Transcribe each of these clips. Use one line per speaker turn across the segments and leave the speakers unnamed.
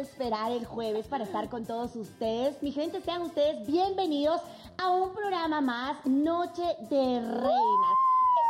es esperar el jueves para estar con todos ustedes. Mi gente, sean ustedes bienvenidos a un programa más, Noche de Reinas.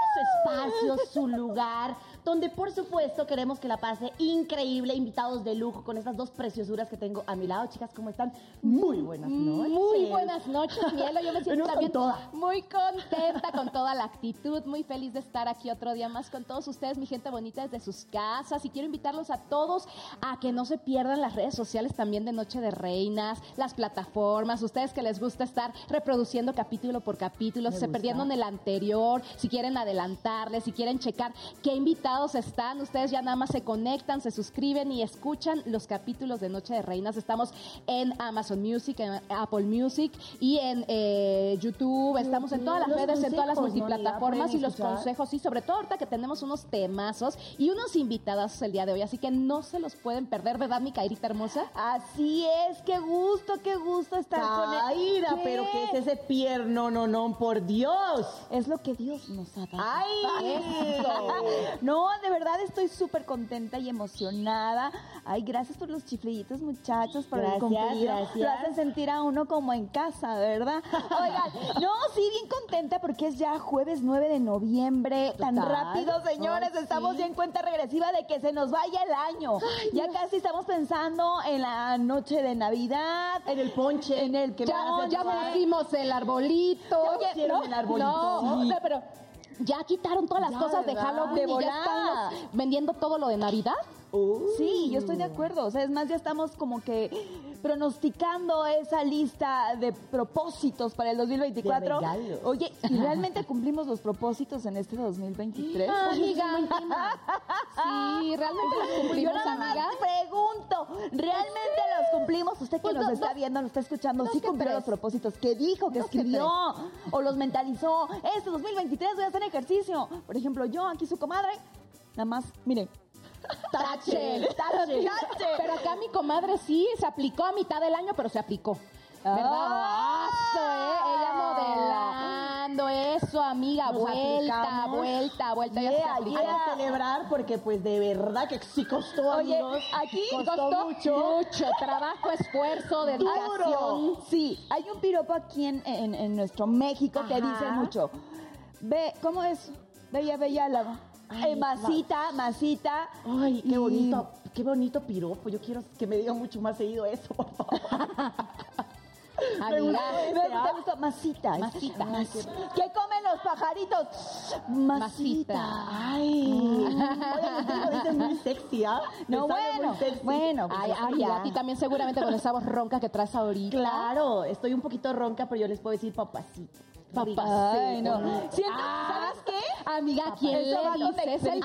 Este es su espacio, su lugar, donde por supuesto queremos que la pase increíble, invitados de lujo con estas dos preciosuras que tengo a mi lado. Chicas, ¿cómo están? Muy buenas noches.
Muy buenas noches, Mielo. Yo me siento también
toda.
muy contenta con toda la actitud, muy feliz de estar aquí otro día más con todos ustedes, mi gente bonita desde sus casas. Y quiero invitarlos a todos a que no se pierdan las redes sociales también de Noche de Reinas, las plataformas, ustedes que les gusta estar reproduciendo capítulo por capítulo,
Me
se
gusta.
perdieron el anterior, si quieren adelantarles, si quieren checar qué invitados están, ustedes ya nada más se conectan, se suscriben y escuchan los capítulos de Noche de Reinas. Estamos en Amazon Music, en Apple Music y en eh, YouTube. Estamos en todas las
Los
redes, en todas las multiplataformas y los
escuchar.
consejos. Y sobre todo ahorita que tenemos unos temazos y unos invitados el día de hoy. Así que no se los pueden perder, ¿verdad, mi Cairita hermosa?
Así es, qué gusto, qué gusto estar con él.
Caída, pero ¿qué es ese pierno? No, no, por Dios.
Es lo que Dios nos ha dado.
¡Ay!
No, de verdad estoy súper contenta y emocionada. Ay, gracias por los chiflillitos, muchachos, por
Gracias,
el cumplido.
gracias.
Lo hacen sentir a uno como en casa, ¿verdad? Oigan, no, sí, bien contenta porque es ya jueves 9 de noviembre. Tan rápido, señores.
Ay,
estamos
sí.
ya en cuenta regresiva de que se nos vaya el año. ya casi estamos pensando en la noche de Navidad.
En el ponche.
En el
que
Ya, ya pusimos el arbolito.
Ya pusieron el arbolito.
No,
Sí.
no, pero ya quitaron todas las
Ya,
cosas de. Halloween
De
y ya están los- vendiendo todo lo de Navidad.
Uh.
Sí, yo estoy de acuerdo. O sea, es más, ya estamos como que pronosticando esa lista de propósitos para el 2024.
De regalos.
Oye, ¿y realmente cumplimos los propósitos en este 2023?
Amiga. Sí, realmente los
Yo
cumplimos,
nada más
amiga.
pregunto, ¿realmente los cumplimos? Usted que
Pues
nos está viendo, nos está escuchando, ¿sí cumplió los propósitos que dijo, que escribió o los mentalizó? Este 2023 voy a hacer ejercicio. Por ejemplo, yo, aquí su comadre, nada más, miren,
Tache, tache. Pero acá mi comadre sí se aplicó a mitad del año, pero se aplicó. ¿Verdad?
Ah.
Eso, ¿eh? Ella modelando, eso, amiga.
Nos
vuelta,
aplicamos.
vuelta, vuelta. ya se
Yeah.
Hay que celebrar porque pues de verdad que sí costó,
Oye,
amigos.
aquí
costó, mucho.
mucho trabajo, esfuerzo, dedicación.
Sí, hay un piropo aquí en, en- en nuestro México que dice mucho. Ve, ¿cómo es? Bella, bella, la...
Ay,
eh, masita, masita.
Ay, qué
Y-
bonito, qué bonito piropo. Yo quiero que me digan mucho más seguido eso, por favor.
Amiga.
Me gusta, gusta, masita.
Masita.
Qué, ¿Qué comen los pajaritos? Masita.
Ay, oye, lo dice muy sexy, ¿ah?
No, bueno, bueno. pues,
Ay, amiga, a ti también seguramente con esa voz ronca que traes ahorita.
Claro, estoy un poquito ronca, pero yo les puedo decir papacito.
Papacito.
Ay, no. Siento-
Ah,
¿Sabes qué?
Amiga, ¿quién le
con
dice? Es el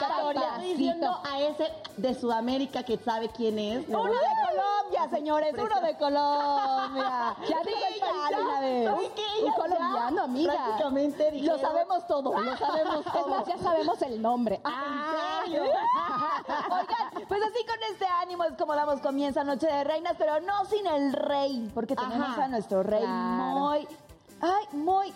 diciendo a ese de Sudamérica que sabe quién es.
Uno de Colombia, señores, uno de Colombia. Ya dijo el país
Un colombiano, amiga.
Prácticamente
Lo
dijeron-
sabemos todo, lo sabemos
Es
todo.
más, ya sabemos el nombre.
Ah,
¿En serio? Oigan, pues así con este ánimo es como damos comienzo a Noche de Reinas, pero no sin el rey, porque tenemos
Ajá,
a nuestro rey
claro.
muy... Ay, muy...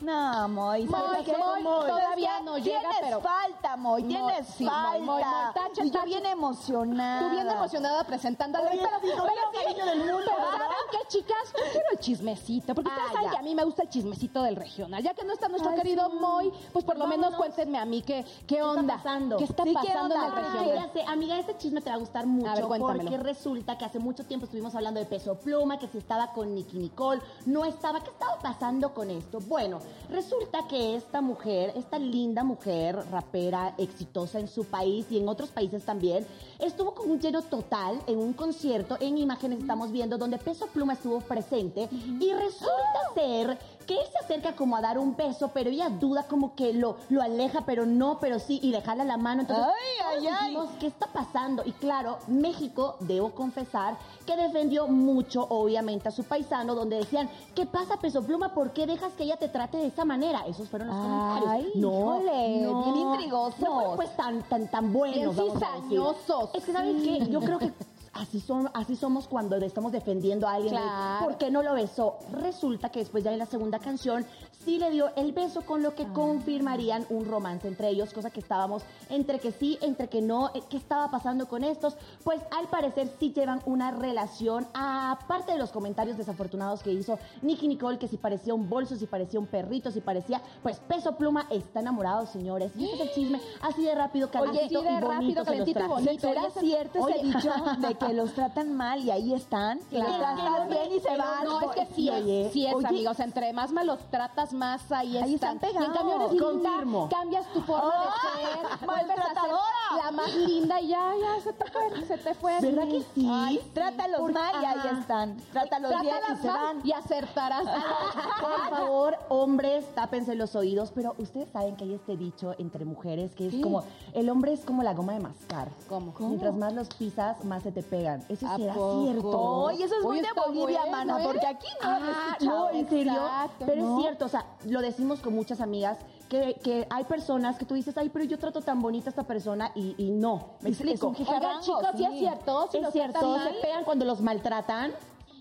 No, Moy, ¿sabes
Moy? Moy,
¿Sabes
todavía no llega,
Tienes
pero-
falta, Moy,
Moy,
tienes
sí,
falta.
Moy, Moy, Moy, tache,
y yo bien emocionada.
Tú bien emocionada presentando al
Oye,
pero,
sí, con
oye,
todo
sí,
cariño del mundo,
pero
¿verdad?
¿saben qué, chicas? Yo quiero el chismecito, porque ustedes
Ah,
saben que a mí me gusta el chismecito del regional. Ya que no está nuestro
Ay,
querido
sí.
Moy, pues por lo menos cuéntenme a mí qué, qué
está
onda.
pasando?
¿Qué está
Sí, ¿qué
pasando en el?
Ah,
regional?
ya sé, amiga, este chisme te va a gustar mucho
A ver, cuéntamelo.
porque resulta que hace mucho tiempo estuvimos hablando de Peso Pluma, que si estaba con Nicky Nicole, no estaba, ¿qué estaba pasando con esto? Bueno, resulta que esta mujer, esta linda mujer, rapera, exitosa en su país y en otros países también, estuvo con un lleno total en un concierto, en imágenes estamos viendo, donde Peso Pluma estuvo presente. Y resulta ser que él se acerca como a dar un beso, pero ella duda como que lo, lo aleja, pero no, pero sí, y le jala la mano. Entonces,
Ay,
todos
ay,
¿qué está pasando? Y claro, México, debo confesar, que defendió mucho, obviamente, a su paisano, donde decían, ¿qué pasa, Peso Pluma? ¿Por qué dejas que ella te trate de esa manera? Esos fueron los comentarios. No,
híjole,
no,
bien intrigosos.
No fueron, pues tan, tan, tan buenos,
Bien
vamos a decir.
cizañosos.
Es que, ¿saben qué? Yo creo que así, son, así somos cuando estamos defendiendo a alguien.
Claro.
¿Por qué no lo besó? Resulta que después ya en la segunda canción sí le dio el beso con lo que
Ah.
confirmarían un romance entre ellos, cosa que estábamos entre que sí, entre que no. eh, ¿Qué estaba pasando con estos? Pues al parecer sí llevan una relación, aparte de los comentarios desafortunados que hizo Nicky Nicole, que si parecía un bolso, si parecía un perrito, si parecía, pues peso pluma, está enamorado, señores. Y este es el chisme, así de rápido,
Oye,
calentito
así de
bonito
rápido, calentito y bonito.
¿Será
Oye,
cierto
oye.
ese dicho de que los tratan mal y ahí están? Y los
Claro.
tratan bien y se van.
No, es que sí
Oye,
es, sí es,
oye.
amigos. Entre más me los tratas, más ahí,
Ahí
están.
están
Y en cambio eres linda, cambias tu forma
¡Ah!
de ser. vuelves a ser
¡Maltratadora!
La más linda y ya, ya, se te fue, se te fue.
¿Verdad que sí?
Ay,
Trátalos
Porque-
mal y ahí están. Trátalos bien y se
mal
van.
y acertarás.
Por favor, hombres, tápense los oídos, pero ustedes saben que hay este dicho entre mujeres que es como, el hombre es como la goma de mascar.
¿Cómo?
Mientras más los pisas, más se te pegan. ¿Eso
¿A
será
poco?
cierto?
Oye, eso es muy de Bolivia,
bueno,
mana,
¿eh?
porque aquí no
Ah, no, ¿en serio?
Exacto,
pero
¿no?
es cierto, o sea, lo decimos con muchas amigas, que, que hay personas que tú dices, ay, pero yo trato tan bonita a esta persona y, y no. Me explico.
Oigan, chicos, ¿sí es
sí.
cierto? ¿Sí
es cierto, se pegan cuando los maltratan.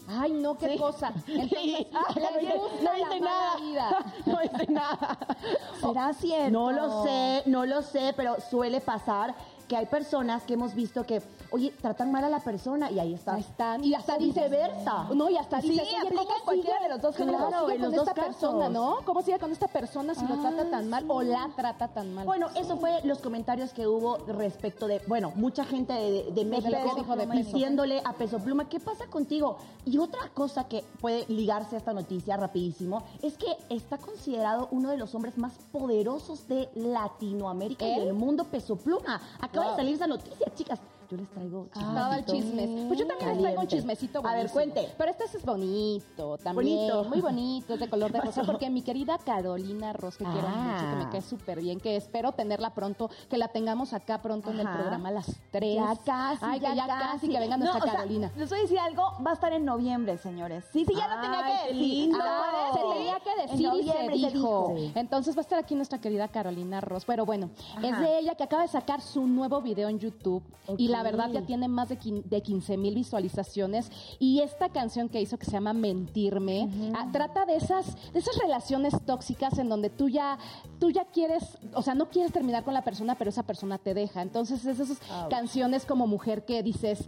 Ay, no, qué
Sí.
cosa. Entonces,
Ah,
les
no dice- no dice nada.
vida.
No dice nada.
¿Será cierto?
No lo sé, no lo sé, pero suele pasar que hay personas que hemos visto que, oye, tratan mal a la persona y ahí está.
Están. Y hasta
viceversa.
No, y hasta
Sí,
dices, oye,
aplica
¿cómo
en cualquiera de los dos
¿Cómo
Claro, en
con
los dos
esta persona,
casos.
no? ¿Cómo sigue con esta persona si lo
Ah,
trata tan mal o la trata tan mal?
Bueno, eso fue los comentarios que hubo respecto de, bueno, mucha gente de, de México
de
diciéndole a Peso Pluma, ¿qué pasa contigo? Y otra cosa que puede ligarse a esta noticia rapidísimo es que está considerado uno de los hombres más poderosos de Latinoamérica y del mundo, Peso Pluma. Acaba
Wow.
de salir esa noticia, chicas. Yo les traigo
Todo el
chismecito.
chisme. Pues yo también les traigo un chismecito
A
buenísimo.
ver, cuente.
Pero este es bonito también.
Bonito.
Muy bonito, es de color de
¿Qué
rosa. Porque mi querida Carolina Ross, que quiero
Ah.
mucho, que me cae súper bien, que espero tenerla pronto, que la tengamos acá pronto en el programa a las 3.
Ya casi,
Ay, que ya casi, que venga
No,
nuestra
o sea,
Carolina.
les voy a decir algo, va a estar en noviembre, señores. Sí, sí, ya lo tenía
Ay,
que decir.
lindo.
Ah, se tenía que
En
decir y se dijo. Entonces va a estar aquí nuestra querida Carolina Ross. Pero bueno,
Ajá.
es de ella que acaba de sacar su nuevo video en YouTube. Y la verdad ya tiene más de, quin- de 15 mil visualizaciones. Y esta canción que hizo que se llama Mentirme, ah, trata de esas, de esas relaciones tóxicas en donde tú ya, tú ya quieres, o sea, no quieres terminar con la persona, pero esa persona te deja. Entonces es esas
Ouch.
canciones como mujer que dices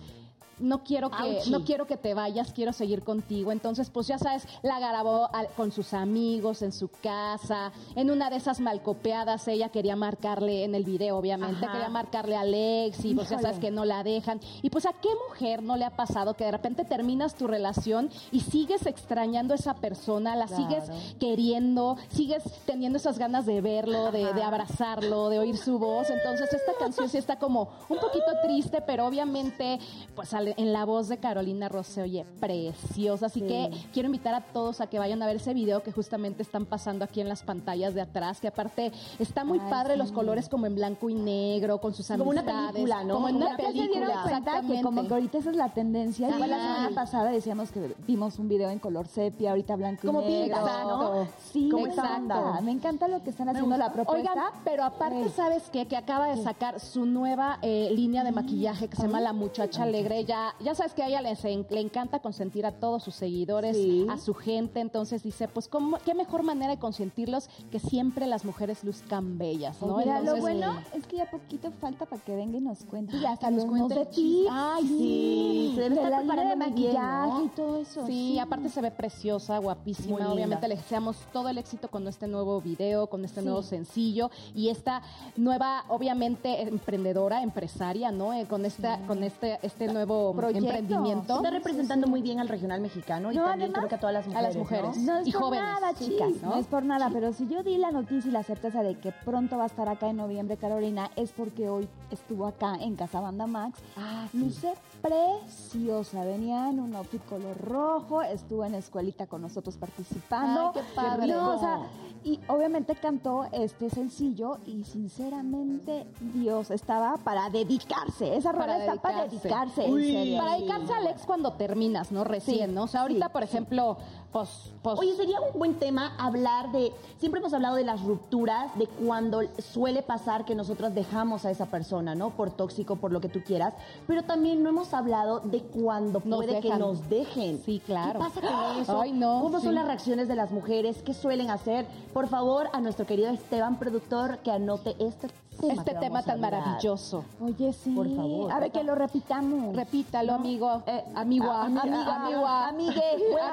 no quiero que no quiero que te vayas, quiero seguir contigo. Entonces, pues ya sabes, la grabó al- con sus amigos en su casa, en una de esas malcopeadas ella quería marcarle en el video, obviamente,
Ajá.
quería marcarle a Alex y pues ya sabes que no la dejan. Y pues a qué mujer no le ha pasado que de repente terminas tu relación y sigues extrañando a esa persona, la
Claro.
sigues queriendo, sigues teniendo esas ganas de verlo, de, de abrazarlo, de oír su voz. Entonces esta canción sí está como un poquito triste, pero obviamente pues al- en la voz de Carolina Ross se oye preciosa. Así
Sí.
que quiero invitar a todos a que vayan a ver ese video que justamente están pasando aquí en las pantallas de atrás, que aparte está muy
Ay,
padre
sí.
los colores como en blanco y negro, con sus
Como una
amistades.
película, ¿no?
Como en una
se dieron
película.
cuenta que como que ahorita esa es la tendencia. Igual la semana pasada decíamos que vimos un video en color sepia, ahorita blanco
Como
y negro.
pinta, ¿no?
Sí,
Como
me
esa
encanta.
onda.
Me encanta lo que están haciendo la propuesta.
Oigan, pero aparte,
Sí.
¿sabes qué? Que acaba de sacar su nueva eh, línea de maquillaje que se llama La Muchacha Alegre. Ya, ya sabes que a ella le, le encanta consentir a todos sus seguidores,
Sí.
a su gente. Entonces dice, pues, ¿cómo, ¿qué mejor manera de consentirlos que siempre las mujeres luzcan bellas, ¿no?
Mira, lo bueno es que ya poquito falta para que venga y nos cuente. Ya hasta
nos cuente
de tips.
Ay, sí, se debe
de
estar
la de
preparando bien,
maquillaje
¿no?
y todo eso.
Sí, aparte se ve preciosa, guapísima.
Muy linda.
Obviamente le deseamos todo el éxito con este nuevo video, con este
Sí.
nuevo sencillo y esta nueva, obviamente, emprendedora, empresaria, ¿no? Eh, con esta, con este, este nuevo
Proyecto.
emprendimiento.
Está representando muy bien al regional mexicano y
No,
también
además,
creo que a todas las
a
mujeres.
las mujeres.
¿no?
No es
Y
por
jóvenes,
nada,
chicas, ¿no?
¿no? es por nada, pero si yo di la noticia y la certeza de que pronto va a estar acá en noviembre, Carolina, es porque hoy estuvo acá en Casa Banda Max.
Ah, sí.
Luce preciosa, venía en un outfit color rojo, estuvo en escuelita con nosotros participando.
Ay, qué padre.
No, o sea, y obviamente cantó este sencillo y sinceramente Dios estaba para dedicarse. Esa
Para
rola está para
dedicarse.
serio.
Para dedicarse al ex cuando terminas, ¿no? Recién,
Sí,
¿no? O sea, ahorita,
sí,
por ejemplo, pues, pues
Oye, sería un buen tema hablar de. Siempre hemos hablado de las rupturas, de cuando suele pasar que nosotros dejamos a esa persona, ¿no? Por tóxico, por lo que tú quieras. Pero también no hemos hablado de cuando
Nos
puede que nos dejen.
Sí, claro.
¿Qué pasa con eso?
Ay, no,
¿Cómo
sí.
son las reacciones de las mujeres? ¿Qué suelen hacer? Por favor, a nuestro querido Esteban, productor, que anote este tema.
este tema tan maravilloso.
Oye, sí.
Por favor.
A ver, que lo repitamos.
Repítalo, amigo.
Eh,
amigo.
amiga, amigue,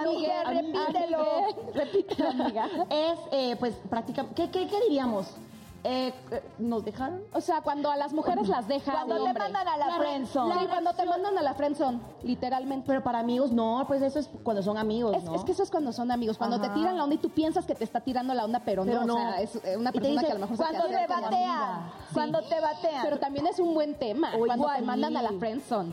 amigue, repítelo. Repítelo, amiga.
Es, eh, pues, prácticamente. ¿qué, qué, qué diríamos? Eh, eh, ¿Nos dejaron?
O sea, cuando a las mujeres las deja
Cuando te mandan a la
La re-
friendzone.
Sí, cuando te mandan a la friendzone, literalmente.
Pero para amigos, no, pues eso es cuando son amigos,
Es,
¿no?
es que eso es cuando son amigos, cuando
Ajá.
te tiran la onda y tú piensas que te está tirando la onda, pero,
Pero
no,
no.
o sea, es una
te
persona
dice,
que a lo mejor se
Cuando
queda
te
como
batean. Cuando te batean.
Pero también es un buen tema, cuando te mandan a la friendzone.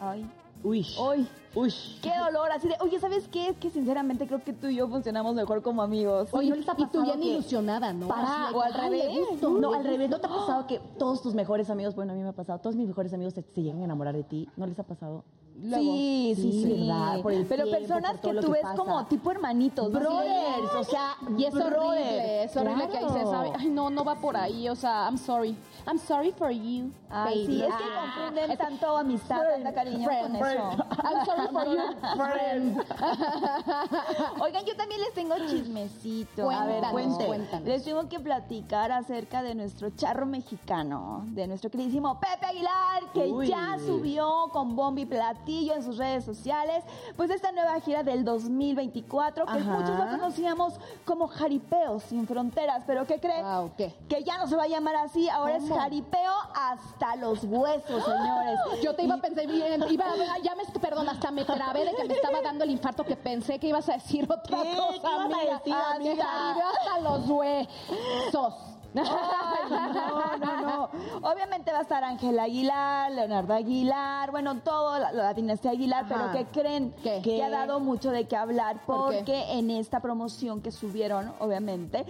Ay.
Uy.
Uy.
Uy.
Qué dolor, así de, oye, ¿sabes qué? Es que sinceramente creo que tú y yo funcionamos mejor como amigos.
Oye, ¿no les ha
y tú
pasado
bien
que-
ilusionada, ¿no?
Para, o al revés.
gusto,
No, al revés. ¿No te ha pasado que todos tus mejores amigos, bueno, a mí me ha pasado, todos mis mejores amigos se, se llegan a enamorar de ti? ¿No les ha pasado?
Luego.
sí, sí,
Sí. ¿verdad? Por el
Pero
tiempo,
personas que tú
que
ves
pasa.
como tipo hermanitos.
Brothers, o sea,
Y es horrible, es horrible que dices, ay, ay, no, no va por ahí, o sea, I'm sorry. I'm sorry for you,
Ay, sí, es que confunden tanto amistad, tanta cariño
friend,
con eso.
I'm sorry for you, friend.
Oigan, yo también les tengo chismecito.
Cuéntanos,
a ver,
cuéntanos.
Les tengo que platicar acerca de nuestro charro mexicano, de nuestro queridísimo Pepe Aguilar, que
Uy.
ya subió con bombi y en sus redes sociales, pues esta nueva gira del 2024, que
Ajá.
muchos lo conocíamos como Jaripeo sin fronteras, pero ¿qué creen?
Wow, ¿qué?
Que ya no se va a llamar así, ahora
¿Cómo?
es Jaripeo hasta los huesos, señores.
Yo te iba a pensar bien, iba a, ya me, perdón, hasta me trabé de que me estaba dando el infarto que pensé que ibas a decir otra
¿Qué? ¿Qué
cosa,
ibas a
amiga.
decir,
Ah,
amiga?
Hasta los huesos.
Ay, no, no, no. Obviamente va a estar Ángel Aguilar, Leonardo Aguilar, bueno, todo la, la dinastía Aguilar,
Ajá.
pero ¿qué creen?
¿Qué?
Que ha dado mucho de qué hablar
¿Por qué?
porque en esta promoción que subieron, obviamente,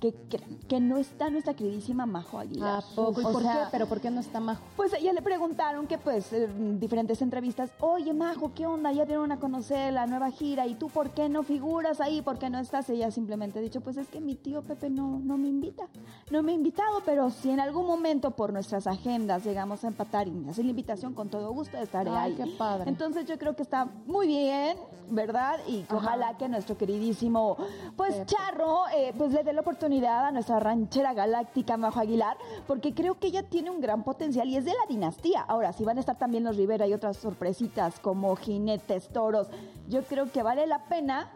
que, que, que no está nuestra queridísima Majo Aguilar.
¿A poco? ¿Y por
sea,
qué? ¿Pero por qué no está majo?
Pues ella le preguntaron que pues en diferentes entrevistas, oye Majo, ¿qué onda? Ya dieron a conocer la nueva gira y tú por qué no figuras ahí, por qué no estás? Ella simplemente ha dicho, pues es que mi tío Pepe no, no me invita, no me ha invitado, pero si en algún momento por nuestras agendas llegamos a empatar y me hace la invitación, con todo gusto estaré
Ay,
ahí.
qué padre.
Entonces yo creo que está muy bien, ¿verdad? Y ojalá que nuestro queridísimo, pues
Pepe.
Charro, eh, pues le dé la oportunidad a nuestra ranchera galáctica Majo Aguilar, porque creo que ella tiene un gran potencial y es de la dinastía. Ahora, si van a estar también los Rivera y otras sorpresitas como jinetes, toros, yo creo que vale la pena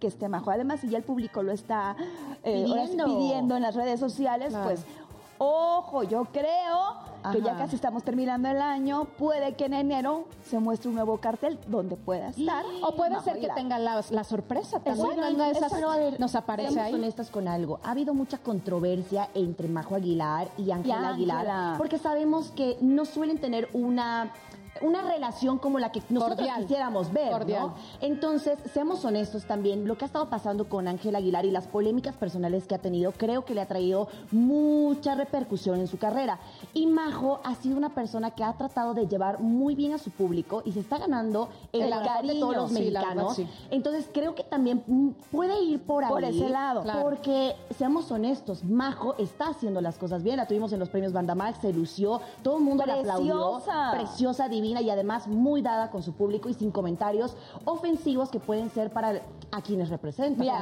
que esté Majo. Además, si ya el público lo está eh,
Pidiendo.
pidiendo en las redes sociales,
Claro.
pues ojo, yo creo que ya casi estamos terminando el año, puede que en enero se muestre un nuevo cartel donde pueda estar.
O puede ser que
Aguilar.
tenga la, la sorpresa también. Una de esas
pero a ver,
nos aparece ahí.
honestas con algo. Ha habido mucha controversia entre Majo Aguilar y Ángela Aguilar. Porque sabemos que no suelen tener una una relación como la que nosotros
Cordial.
quisiéramos ver,
Cordial.
¿no? Entonces, seamos honestos también, lo que ha estado pasando con Ángela Aguilar y las polémicas personales que ha tenido, creo que le ha traído mucha repercusión en su carrera. Y Majo ha sido una persona que ha tratado de llevar muy bien a su público y se está ganando el,
El
corazón de todos
cariño,
los
sí, la verdad,
mexicanos.
sí.
Entonces, creo que también puede ir por ahí.
Por ese lado.
Claro.
Porque, seamos honestos, Majo está haciendo las cosas bien. La tuvimos en los premios Bandamax, se lució, todo el mundo la aplaudió.
Preciosa.
Preciosa, divina y además muy dada con su público y sin comentarios ofensivos que pueden ser para a quienes representan.
Mira,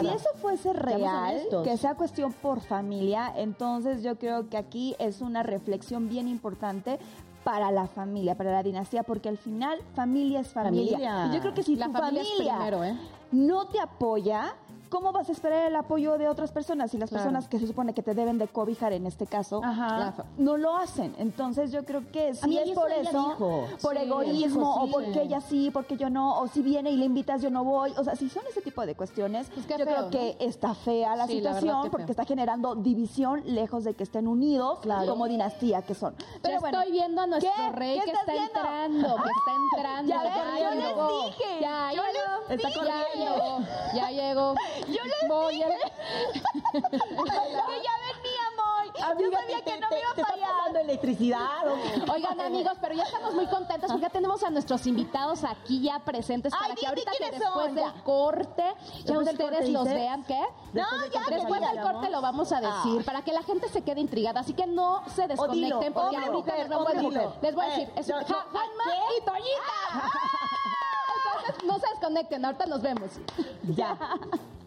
si, es- eso fuese real, que sea cuestión por familia, entonces yo creo que aquí es una reflexión bien importante para la familia, para la dinastía, porque al final familia es familia.
Familia.
Y yo creo que si
La
tu
familia es
familia,
primero, ¿eh?
no te apoya, ¿cómo vas a esperar el apoyo de otras personas? Y las
Claro.
personas que se supone que te deben de cobijar en este caso,
Ajá.
No lo hacen. Entonces yo creo que si es por eso,
dijo.
por
Sí,
egoísmo,
dijo,
o
sí.
porque ella sí, porque yo no, o si viene y le invitas, yo no voy. O sea, si son ese tipo de cuestiones,
Pues
yo
feo,
creo que está fea la
Sí,
situación porque
feo.
está generando división lejos de que estén unidos
Claro.
como dinastía que son. Pero bueno,
estoy viendo a nuestro
¿Qué?
rey
¿Qué
que está
viendo?
entrando, que está entrando.
Ya ves, yo les dije,
Ya, ya llegó. Ya llegó.
Yo les
Voy a-
que ya venía, Moy. Yo sabía que no me iba a
¿Te está
fallar.
pasando electricidad? o?
Oigan, amigos, pero ya estamos muy contentos porque ya tenemos a nuestros invitados aquí ya presentes para
Ay,
que ahorita que después
son,
del corte ya
Después
ustedes
corte,
los vean, ¿qué?
No,
del
ya,
Después del corte lo vamos a decir para que la gente se quede intrigada. Así que no se desconecten porque
hombre,
ahorita
mujer,
a decir.
mujer.
Les voy a
Eh,
decir, es
no, no, ¿qué?
y Toñita. Entonces no se desconecten, ahorita nos vemos.
Ya.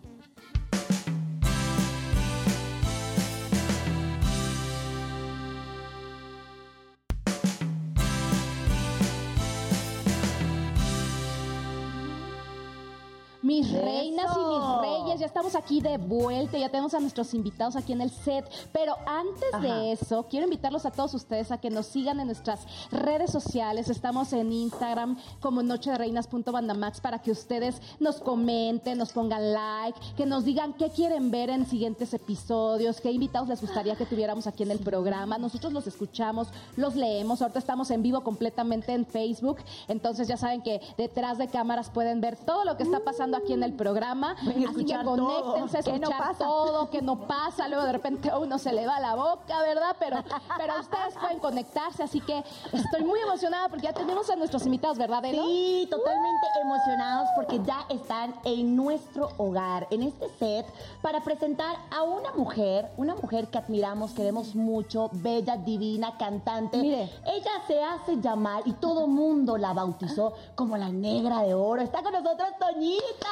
Mis
Eso.
reinas y mis reyes, ya estamos aquí de vuelta, ya tenemos a nuestros invitados aquí en el set, pero antes
Ajá.
de eso, quiero invitarlos a todos ustedes a que nos sigan en nuestras redes sociales, estamos en Instagram como noche de reinas.bandamax para que ustedes nos comenten, nos pongan like, que nos digan qué quieren ver en siguientes episodios, qué invitados les gustaría que tuviéramos aquí en el programa, nosotros los escuchamos, los leemos, ahorita estamos en vivo completamente en Facebook, entonces ya saben que detrás de cámaras pueden ver todo lo que está pasando aquí en el programa.
Pueden
Así que conéctense,
todo. ¿Qué no
escuchar
pasa?
todo, que no pasa. Luego de repente a uno se le va la boca, ¿verdad? Pero, pero ustedes pueden conectarse, así que estoy muy emocionada porque ya tenemos a nuestros invitados, ¿verdad, Elo?
Sí, totalmente emocionados porque ya están en nuestro hogar, en este set, para presentar a una mujer, una mujer que admiramos, queremos mucho, bella, divina, cantante.
Mire.
Ella se hace llamar y todo mundo la bautizó como la negra de oro. Está con nosotros Toñita.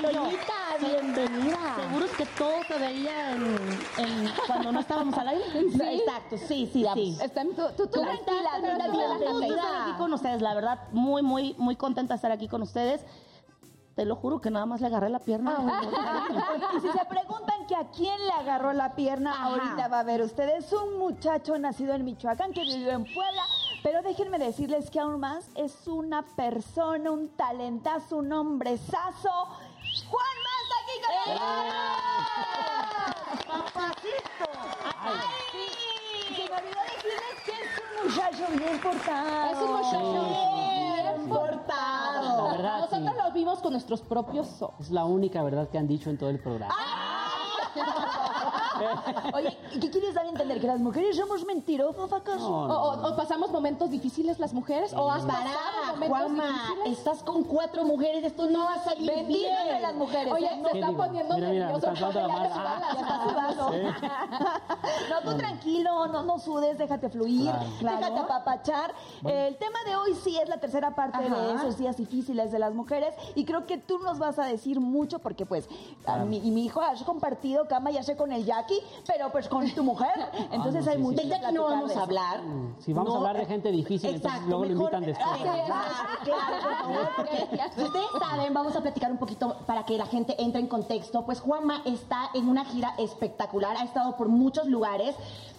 Toñita, bienvenida.
¿Seguros que todo se veía en, en- cuando no estábamos al aire?
Exacto, sí, sí, sí.
Está en tu, tú, tú,
¿Cómo
tranquila,
estás,
tranquila?
Estoy estar aquí con ustedes, la verdad, muy, muy, muy contenta de estar aquí con ustedes. Te lo juro que nada más le agarré la pierna.
Y si se preguntan que a quién le agarró la pierna,
Ajá.
ahorita va a ver ustedes un muchacho nacido en Michoacán que vivió en Puebla, pero déjenme decirles que aún más es una persona, un talentazo, un hombrezazo. Juan Más aquí con nosotros. Ay, se me olvidó decirles que es un muchacho bien portado.
Es un muchacho bien
portado.
La verdad,
Nosotros
sí.
lo vimos con nuestros propios ojos.
Es la única verdad que han dicho en todo el programa.
Oye, ¿y ¿qué quieres dar a entender? ¿Que las mujeres somos mentirosas acaso?
O, o- o pasamos momentos difíciles las mujeres, o has pasado momentos
Juanma,
difíciles.
estás con cuatro mujeres, esto no va a salir
Benditas de
bien.
las mujeres.
Oye,
¿eh?
se
¿Qué
está
digo?
poniendo
Mira, me está
ya
está sudando. No, tú tranquilo, no, no sudes, déjate fluir,
Claro.
déjate apapachar. El tema de hoy sí es la tercera parte de esos días difíciles de las mujeres y creo que tú nos vas a decir mucho porque pues a mí, y mi hijo has compartido cama ya sé con el Jackie, pero pues con tu mujer, entonces
no,
hay
sí,
mucho
sí.
Que
no vamos a hablar.
Si vamos a hablar de gente difícil, entonces luego lo invitan después.
Ah, claro, por favor, porque ustedes saben, vamos a platicar un poquito para que la gente entre en contexto. Pues Juanma está en una gira espectacular, ha estado por muchos lugares.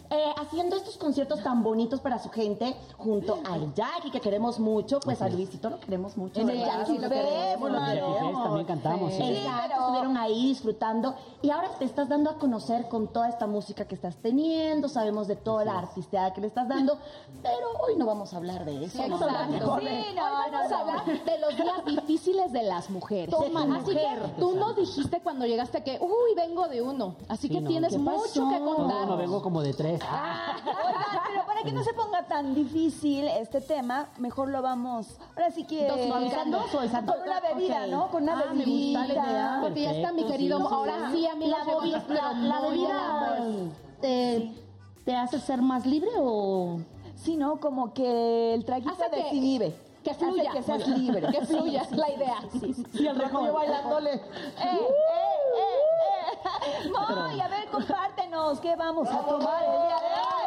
Eh, haciendo estos conciertos tan bonitos para su gente junto al Jackie que queremos mucho pues a Luisito lo queremos mucho
En el. Jackie
Sí, lo queremos lo queremos
también cantamos, sí.
Exacto,
pero-
estuvieron ahí disfrutando y ahora te estás dando a conocer con toda esta música que estás teniendo, sabemos de toda la artisteada que le estás dando, pero hoy no vamos a hablar de eso. vamos a hablar
Exacto.
mejor
Sí,
de-
no, vamos a hablar de los días difíciles de las mujeres.
Toma,
Así
mujer.
que tú nos dijiste cuando llegaste que, uy, vengo de uno. Así
Sí,
que
no,
tienes
¿qué
mucho
pasó?
que
No,
contar.
no, vengo como de tres.
Oigan, pero para que no se ponga tan difícil este tema, mejor lo vamos, ahora sí que...
¿Dosificando?
Con una bebida. ¿no? Con una
Ah, me
bebida.
gusta la idea.
Porque ya está mi querido.
sí, sí,
ahora sí, amigos.
La,
llegó
bebida- la- la bebida
amor.
¿Te, ¿Te hace ser más libre o...?
Sí, ¿no? Como que el traguito
que-
desinhibe.
Que
Hace
fluya.
que seas libre.
Que fluya, es la idea.
Y el recogió bailándole.
¡Eh, eh, eh, eh! No, y a ver, compártenos, ¿qué vamos a tomar el día de hoy?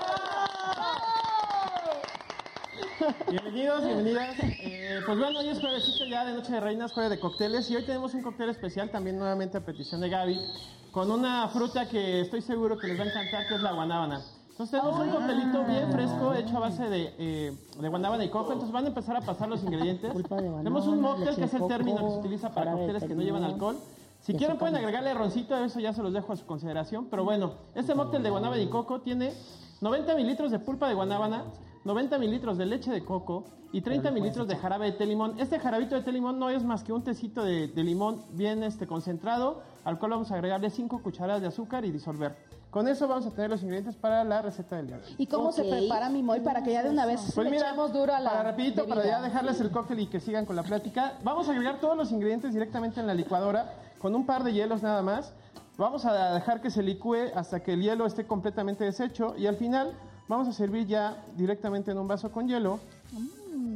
Bienvenidos, bienvenidas. Eh, pues bueno, hoy es juevesito ya de Noche de Reinas, jueves de cócteles. Y hoy tenemos un cóctel especial también nuevamente a petición de Gaby, con una fruta que estoy seguro que les va a encantar, que es la guanábana. Entonces tenemos un cóctelito bien fresco, hecho a base de, eh, de guanábana y coco. Entonces van a empezar a pasar los ingredientes. Tenemos un mocktail, que es el término que se utiliza para cócteles que no llevan alcohol. Si quieren pueden agregarle roncito, eso ya se los dejo a su consideración. Pero bueno, este mocktail de guanábana y coco tiene 90 mililitros de pulpa de guanábana, 90 mililitros de leche de coco y 30 mililitros de jarabe de té limón. Este jarabito de té limón no es más que un tecito de, de limón bien este, concentrado, al cual vamos a agregarle 5 cucharadas de azúcar y disolver. Con eso vamos a tener los ingredientes para la receta del día de hoy.
¿Y cómo se prepara mi moy para que ya de una vez
Pues
le
mira,
echemos duro a la
para rapidito, para
bebida?
ya dejarles el cóctel y que sigan con la plática, vamos a agregar todos los ingredientes directamente en la licuadora con un par de hielos nada más. Vamos a dejar que se licúe hasta que el hielo esté completamente deshecho y al final vamos a servir ya directamente en un vaso con hielo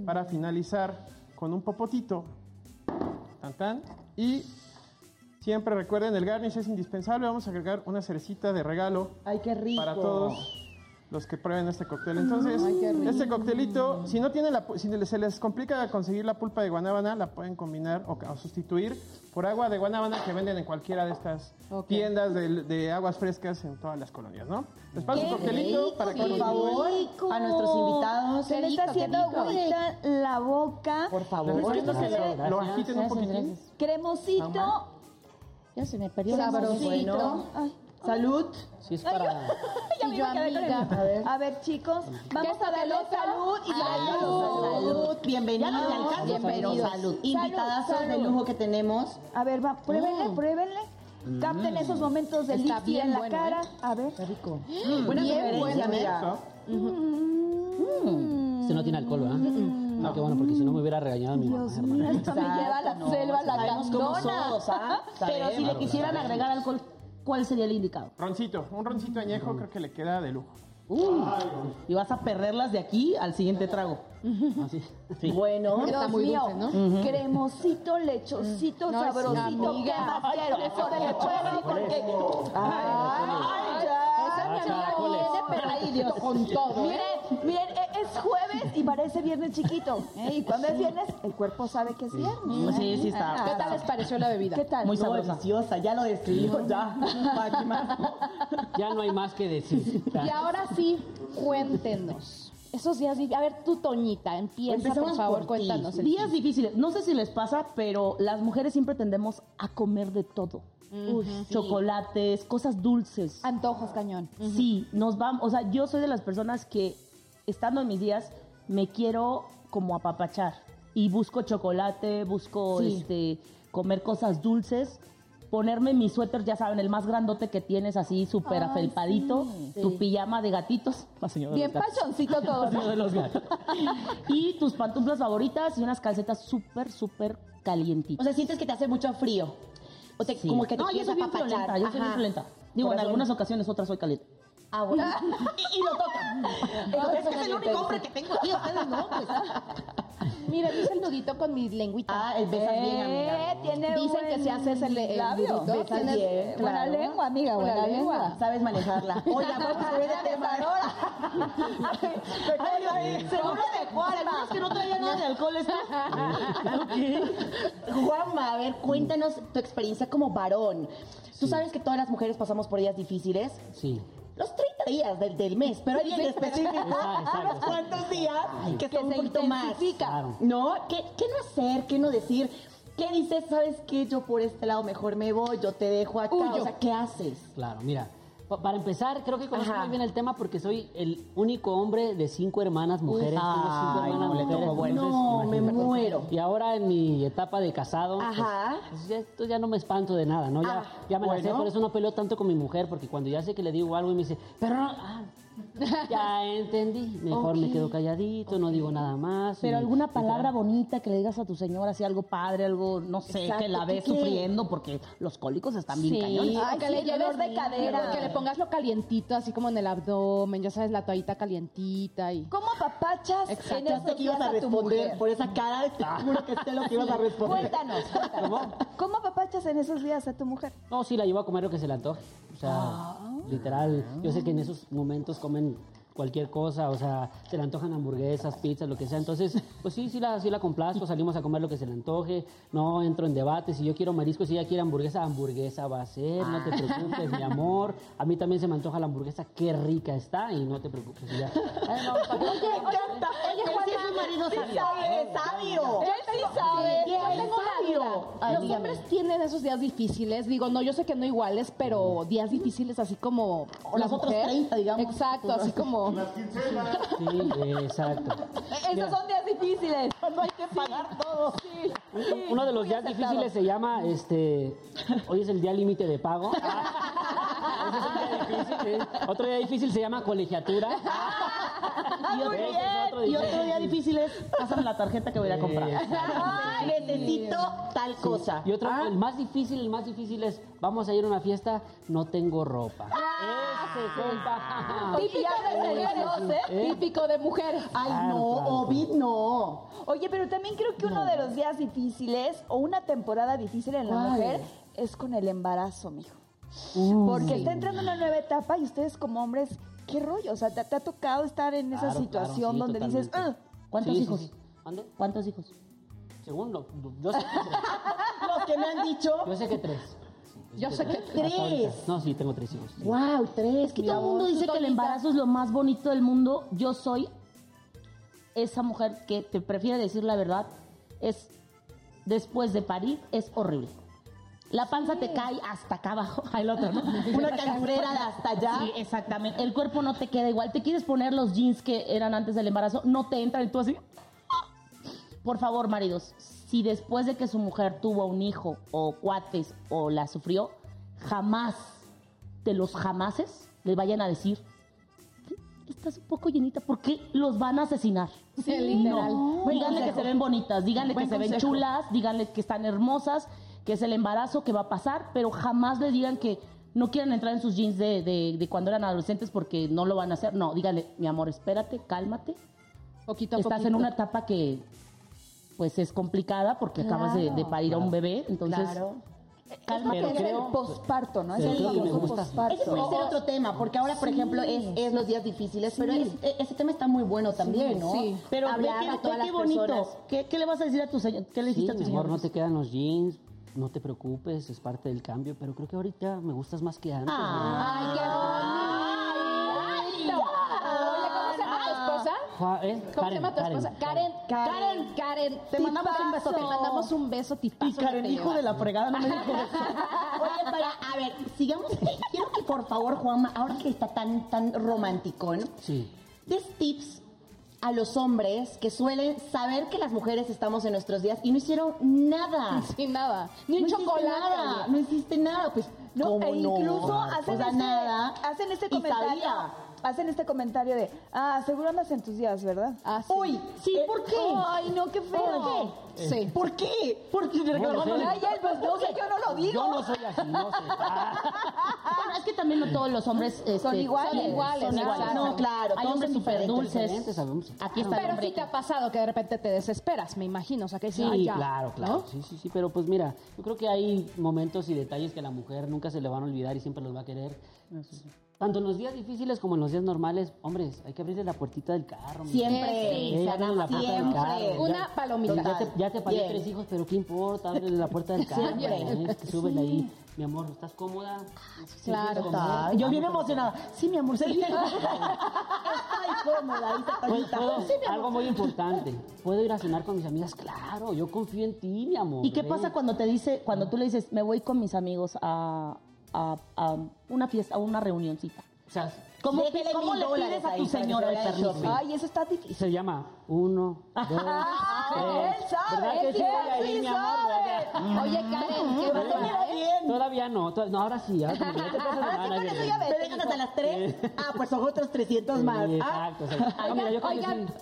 para finalizar con un popotito. Tan, tan. Y siempre recuerden, el garnish es indispensable. Vamos a agregar una cerecita de regalo
Ay, qué rico.
para todos los que prueben este cóctel. Entonces, este coctelito, si no tienen la, si se les complica conseguir la pulpa de guanábana, la pueden combinar o, o sustituir por agua de guanábana que venden en cualquiera de estas tiendas de, de aguas frescas en todas las colonias, ¿no? Les paso el coctelito para que
por
lo
favor,
continúen.
a nuestros invitados.
Se le está haciendo agüita la boca.
Por favor.
Les recomiendo que
Gracias,
lo
gracias,
agiten un
gracias,
poquitín.
gracias.
Cremosito.
Ya se me perdió la
Sabrosito.
Bueno.
Ay.
Salud.
Sí, es para...
Ya me
Y
iba
yo,
a quedar con el-
amiga.
A ver, chicos, vamos
está
a darle salud y
Salud. Salud. Bienvenidos
Ya no
al caso,
bienvenidos.
salud. Invitadazos
salud.
de lujo que tenemos.
A ver, va, pruébenle, pruébenle. Capten esos momentos de
Está bien
en la
bueno,
cara. A ver.
Qué rico. Buena
Bien bueno.
amiga.
Eso.
Este no tiene alcohol, ¿verdad? No, qué bueno, porque si no me hubiera regañado mi mamá,
mío, esto me lleva a la
no,
selva, la candona.
somos, ¿ah?
Pero si le quisieran agregar alcohol, ¿cuál sería el indicado?
Roncito, un roncito añejo creo que le queda de lujo.
Uy, y vas a perderlas de aquí al siguiente trago.
Así.
Sí.
Bueno,
Está
Dios
muy
mío,
dulce, ¿no?
cremosito, lechosito,
No,
sabrosito. ¿Qué más quiero?
Eso de
Porque puedo, porque- Ay, ya.
Esa con todo. ¿eh?
Miren, miren, es jueves y parece viernes chiquito. ¿eh? Y cuando es viernes, el cuerpo sabe que es viernes.
Sí, sí está.
¿Qué tal les pareció la bebida?
¿Qué tal?
Muy
no,
sabrosa.
deliciosa, ya lo decidimos, ya.
No hay más que decir.
Y ahora sí, cuéntenos. Esos días, dif- a ver, tú, Toñita, empieza,
Empecemos
por favor,
por
cuéntanos.
Días difíciles. No sé si les pasa, pero las mujeres siempre tendemos a comer de todo. Chocolates, cosas dulces.
Antojos, cañón.
Sí, nos vamos. O sea, yo soy de las personas que, estando en mis días, me quiero como apapachar. Y busco chocolate, busco
Sí.
este comer cosas dulces. Ponerme mi suéter, ya saben, el más grandote que tienes, así súper afelpadito.
sí.
Tu pijama de gatitos. La señora de
Bien
gatos.
pachoncito todo.
La señora de los gatos. y tus pantuflas favoritas y unas calcetas súper, súper calientitas.
O sea, sientes que te hace mucho frío. O sea,
Sí.
como que te
no, yo soy bien violenta, yo soy bien violenta. Digo, en algunas ocasiones, otras soy caliente.
Ah, bueno. y, y lo toca. es que es el único hombre que tengo aquí. Ustedes no, pues.
Mira, dice el nudito con mi lengüita.
Ah, el besas bien, amiga.
Eh, tiene
Dicen que si haces el, el
labio.
nudito,
Besas
tienes
bien,
Buena
claro.
lengua, amiga, buena,
Buena
lengua.
lengua.
Sabes manejarla. Oye, vamos a ver el tema. Ay, Seguro de Juanma.
que no traía nada de alcohol esto?
Juanma, a ver, cuéntanos tu experiencia como varón. Tú sabes que todas las mujeres pasamos por días difíciles.
Sí.
Los 30 días del, del mes, pero hay en específico unos cuantos días que,
Que
son un poquito más.
Claro.
¿No? ¿Qué, ¿Qué no hacer? ¿Qué no decir? ¿Qué dices? ¿Sabes qué? Yo por este lado mejor me voy, yo te dejo acá.
Huyo.
O sea, ¿qué haces?
Claro, mira. Pa- Para empezar, creo que conozco
Ajá.
muy bien el tema porque soy el único hombre de cinco hermanas mujeres. Tengo cinco
Ay,
hermanas
no,
mujeres.
bueno.
entonces,
No, me muero.
Y ahora en mi etapa de casado, pues,
Ajá.
pues, ya, esto ya no me espanto de nada, ¿no? Ya,
Ah,
ya me la sé,
bueno.
por eso no peleo tanto con mi mujer, porque cuando ya sé que le digo algo y me dice, pero no, ah, ya entendí, mejor me quedo calladito, no digo nada más.
Pero
y-
alguna palabra bonita que le digas a tu señora, así algo padre, algo, no sé,
Exacto,
que la ves sufriendo porque los cólicos están bien
Sí,
cañones.
Ay,
que
sí,
le lleves
de cadera.
Que le pongas lo calientito, así como en el abdomen, ya sabes, la toallita calientita y...
¿Cómo papachas
Exacto.
en
sé que ibas
días
a responder por esa cara. Te juro que sé lo que ibas a responder.
Cuéntanos, cuéntanos. ¿Cómo papachas en esos días a tu mujer?
No, sí, la llevo a comer lo que se le antoje. O sea,
Ah.
literal, yo sé que en esos momentos comen Amém. Cualquier cosa, o sea, se le antojan hamburguesas, pizzas, lo que sea. Entonces, pues sí, sí la, sí la complazco, salimos a comer lo que se le antoje, no entro en debate. Si yo quiero marisco, si ella quiere hamburguesa, hamburguesa va a ser, no te
Ah.
preocupes, mi amor. A mí también se me antoja la hamburguesa, qué rica está, y no te preocupes. ya. Ay, no,
Me encanta. Oye, Juan, sí es un marido sabio. Sabe, es sabio.
Él sí sabe.
Sí,
Yo
es
tengo una
sabio. Ay,
Los
dígame.
hombres tienen esos días difíciles, digo, no, yo sé que no iguales, pero días difíciles así como
O
la
los otros
mujer.
30, digamos.
Exacto, así como
Sí, eh, exacto.
Esos son días difíciles.
No hay que pagar todo.
Un- Uno de los días difíciles se llama, este, hoy es el día límite de pago. ¿eh? Otro día difícil se llama colegiatura.
Y otro,
es otro
y otro día difícil es, pásame la tarjeta que voy a comprar.
Ay, necesito tal cosa.
Y otro, el más difícil, el más difícil es, vamos a ir a una fiesta, no tengo ropa. Ese, compa.
típico de mujeres,
¿Eh?
típico de mujeres.
Ay,
Claro,
no,
claro.
Ovid, no.
Oye, pero también creo que uno de los días difíciles o una temporada difícil en la
¿Cuál?
mujer es con el embarazo, mijo.
Uh,
Porque está entrando en una nueva etapa y ustedes como hombres, ¿qué rollo? O sea, te, te ha tocado estar en esa
Claro,
situación
claro, sí,
donde dices. "Ah,
¿Cuántos
Sí,
hijos?
sí.
¿Cuántos hijos?
Según lo, yo sé que tres.
Los que me han dicho.
Yo sé que tres.
Yo sé que.
Tres.
No, sí, tengo tres hijos. sí.
Wow, tres.
Que todo el mundo dice que el embarazo es lo más bonito del mundo. Yo soy esa mujer que te prefiere decir la verdad. Es después de parir, es horrible. La panza te cae hasta acá abajo. Lo otro, ¿no?
Una canfrera de hasta allá.
Sí, exactamente. El cuerpo no te queda igual. Te quieres poner los jeans que eran antes del embarazo, no te entran y tú así. Por favor, maridos, si después de que su mujer tuvo un hijo o cuates o la sufrió, jamás de los jamases le vayan a decir, estás un poco llenita, porque los van a asesinar.
Sí, literal.
No. Díganle que se ven bonitas, díganle
Buen
que se ven
consejo.
chulas, díganle que están hermosas, que es el embarazo que va a pasar, pero jamás le digan que no quieren entrar en sus jeans de, de- de cuando eran adolescentes porque no lo van a hacer. No, díganle, mi amor, espérate, cálmate.
Poquito a
Estás
poquito.
en una etapa que pues es complicada porque acabas de, de parir a un bebé, entonces
Claro.
cálmate.
es
creo-
el posparto, ¿no?
pero
es el
que
famoso posparto.
Ese puede ser otro tema, porque ahora, por ejemplo, es, es los días difíciles, pero es- e- ese tema está muy bueno también, ¿no?
sí.
Pero ve qué,
a
ve
todas
qué
las
bonito.
personas.
¿Qué, qué le vas a decir a tu señor? ¿Qué le
Sí,
dijiste a tu
mi
señor?
amor, no te quedan los jeans, no te preocupes, es parte del cambio, pero creo que ahorita me gustas más que antes.
Ay, qué bonito. Oye, ¿cómo se llama tu esposa?
¿eh?
¿Cómo
Karen,
se llama tu
Karen,
esposa?
Karen.
Karen. Karen, Karen.
Te mandamos un beso.
Te mandamos un beso, tipazo.
Y Karen, hijo
lleva.
de la fregada, no me dijo
Oye, para, a ver, sigamos. Quiero que por favor, Juanma, ahora que está tan, tan romántico, ¿no?
Sí.
des tips a los hombres que suelen saber que las mujeres estamos en nuestros días y no hicieron nada.
Sin nada. Ni un
no
chocolate.
nada, no hiciste nada, pues
No,
¿cómo
e
no?
incluso hacen,
o sea,
este,
nada.
hacen
y
comentario.
sabía.
Hacen este comentario de, ah, seguro andas en tus días, ¿verdad?
Ah, sí.
Uy, sí, ¿por qué?
Ay, no, qué feo.
¿Por qué?
Sí.
¿Por qué?
Porque.
Ay, él, pues no sé, yo no lo digo.
Yo no soy así, no sé.
Bueno, es que también no todos los hombres este,
Son iguales.
Son iguales,
Son iguales.
No, claro,
Hay hombres súper dulces. Aquí está
Pero sí te ha pasado que de repente te desesperas, me imagino. O sea, que
Sí, claro, claro. Sí, sí, sí. Pero pues mira, yo creo que hay momentos y detalles que a la mujer nunca se le van a olvidar y siempre los va a querer. Tanto en los días difíciles como en los días normales, hombres, hay que abrirle la puertita del carro. mi
Siempre,
amor.
sí,
la del
siempre.
carro.
Una
Ya-
palomita.
Ya te, ya te
Bien.
tres hijos, pero ¿qué importa? Ábrele la puerta del carro.
Siempre.
eh, súbele ahí. Mi amor, ¿estás cómoda?
Claro.
Ay, yo bien emocionada. Sí, mi amor, sí.
Estoy cómoda,
¿Puedo-
Toñita.
puedo-
Sí, mi amor.
algo muy importante. ¿Puedo ir a cenar con mis amigas? Claro, yo confío en ti, mi amor.
¿Y qué pasa cuando te dice, cuando tú le dices, me voy con mis amigos a, a- a una fiesta, a una reunioncita?
O sea,
¿Cómo,
Déjele
cómo
mil
le
dólares
pides a
ahí
tu
para que
señora
se
el
vaya de
permiso?
shopping.
Ay, eso está difícil.
se llama uno, dos, tres.
él sabe,
¿Verdad que
él
sí
sí,
voy ahí,
sí
mi amor?
sabe.
Oye, Karen, qué bárbara, ¿eh?
Todavía no, to- no, ahora sí. Ahora sí, ya te pasas de
Ahora sí,
gana,
con eso
Virgen.
ya
¿Me
ves.
dejan hasta las 3? Ah, pues son otros 300 más.
Sí,
Ah,
exacto. exacto. No, mira, yo creo que
Oigan,
sí.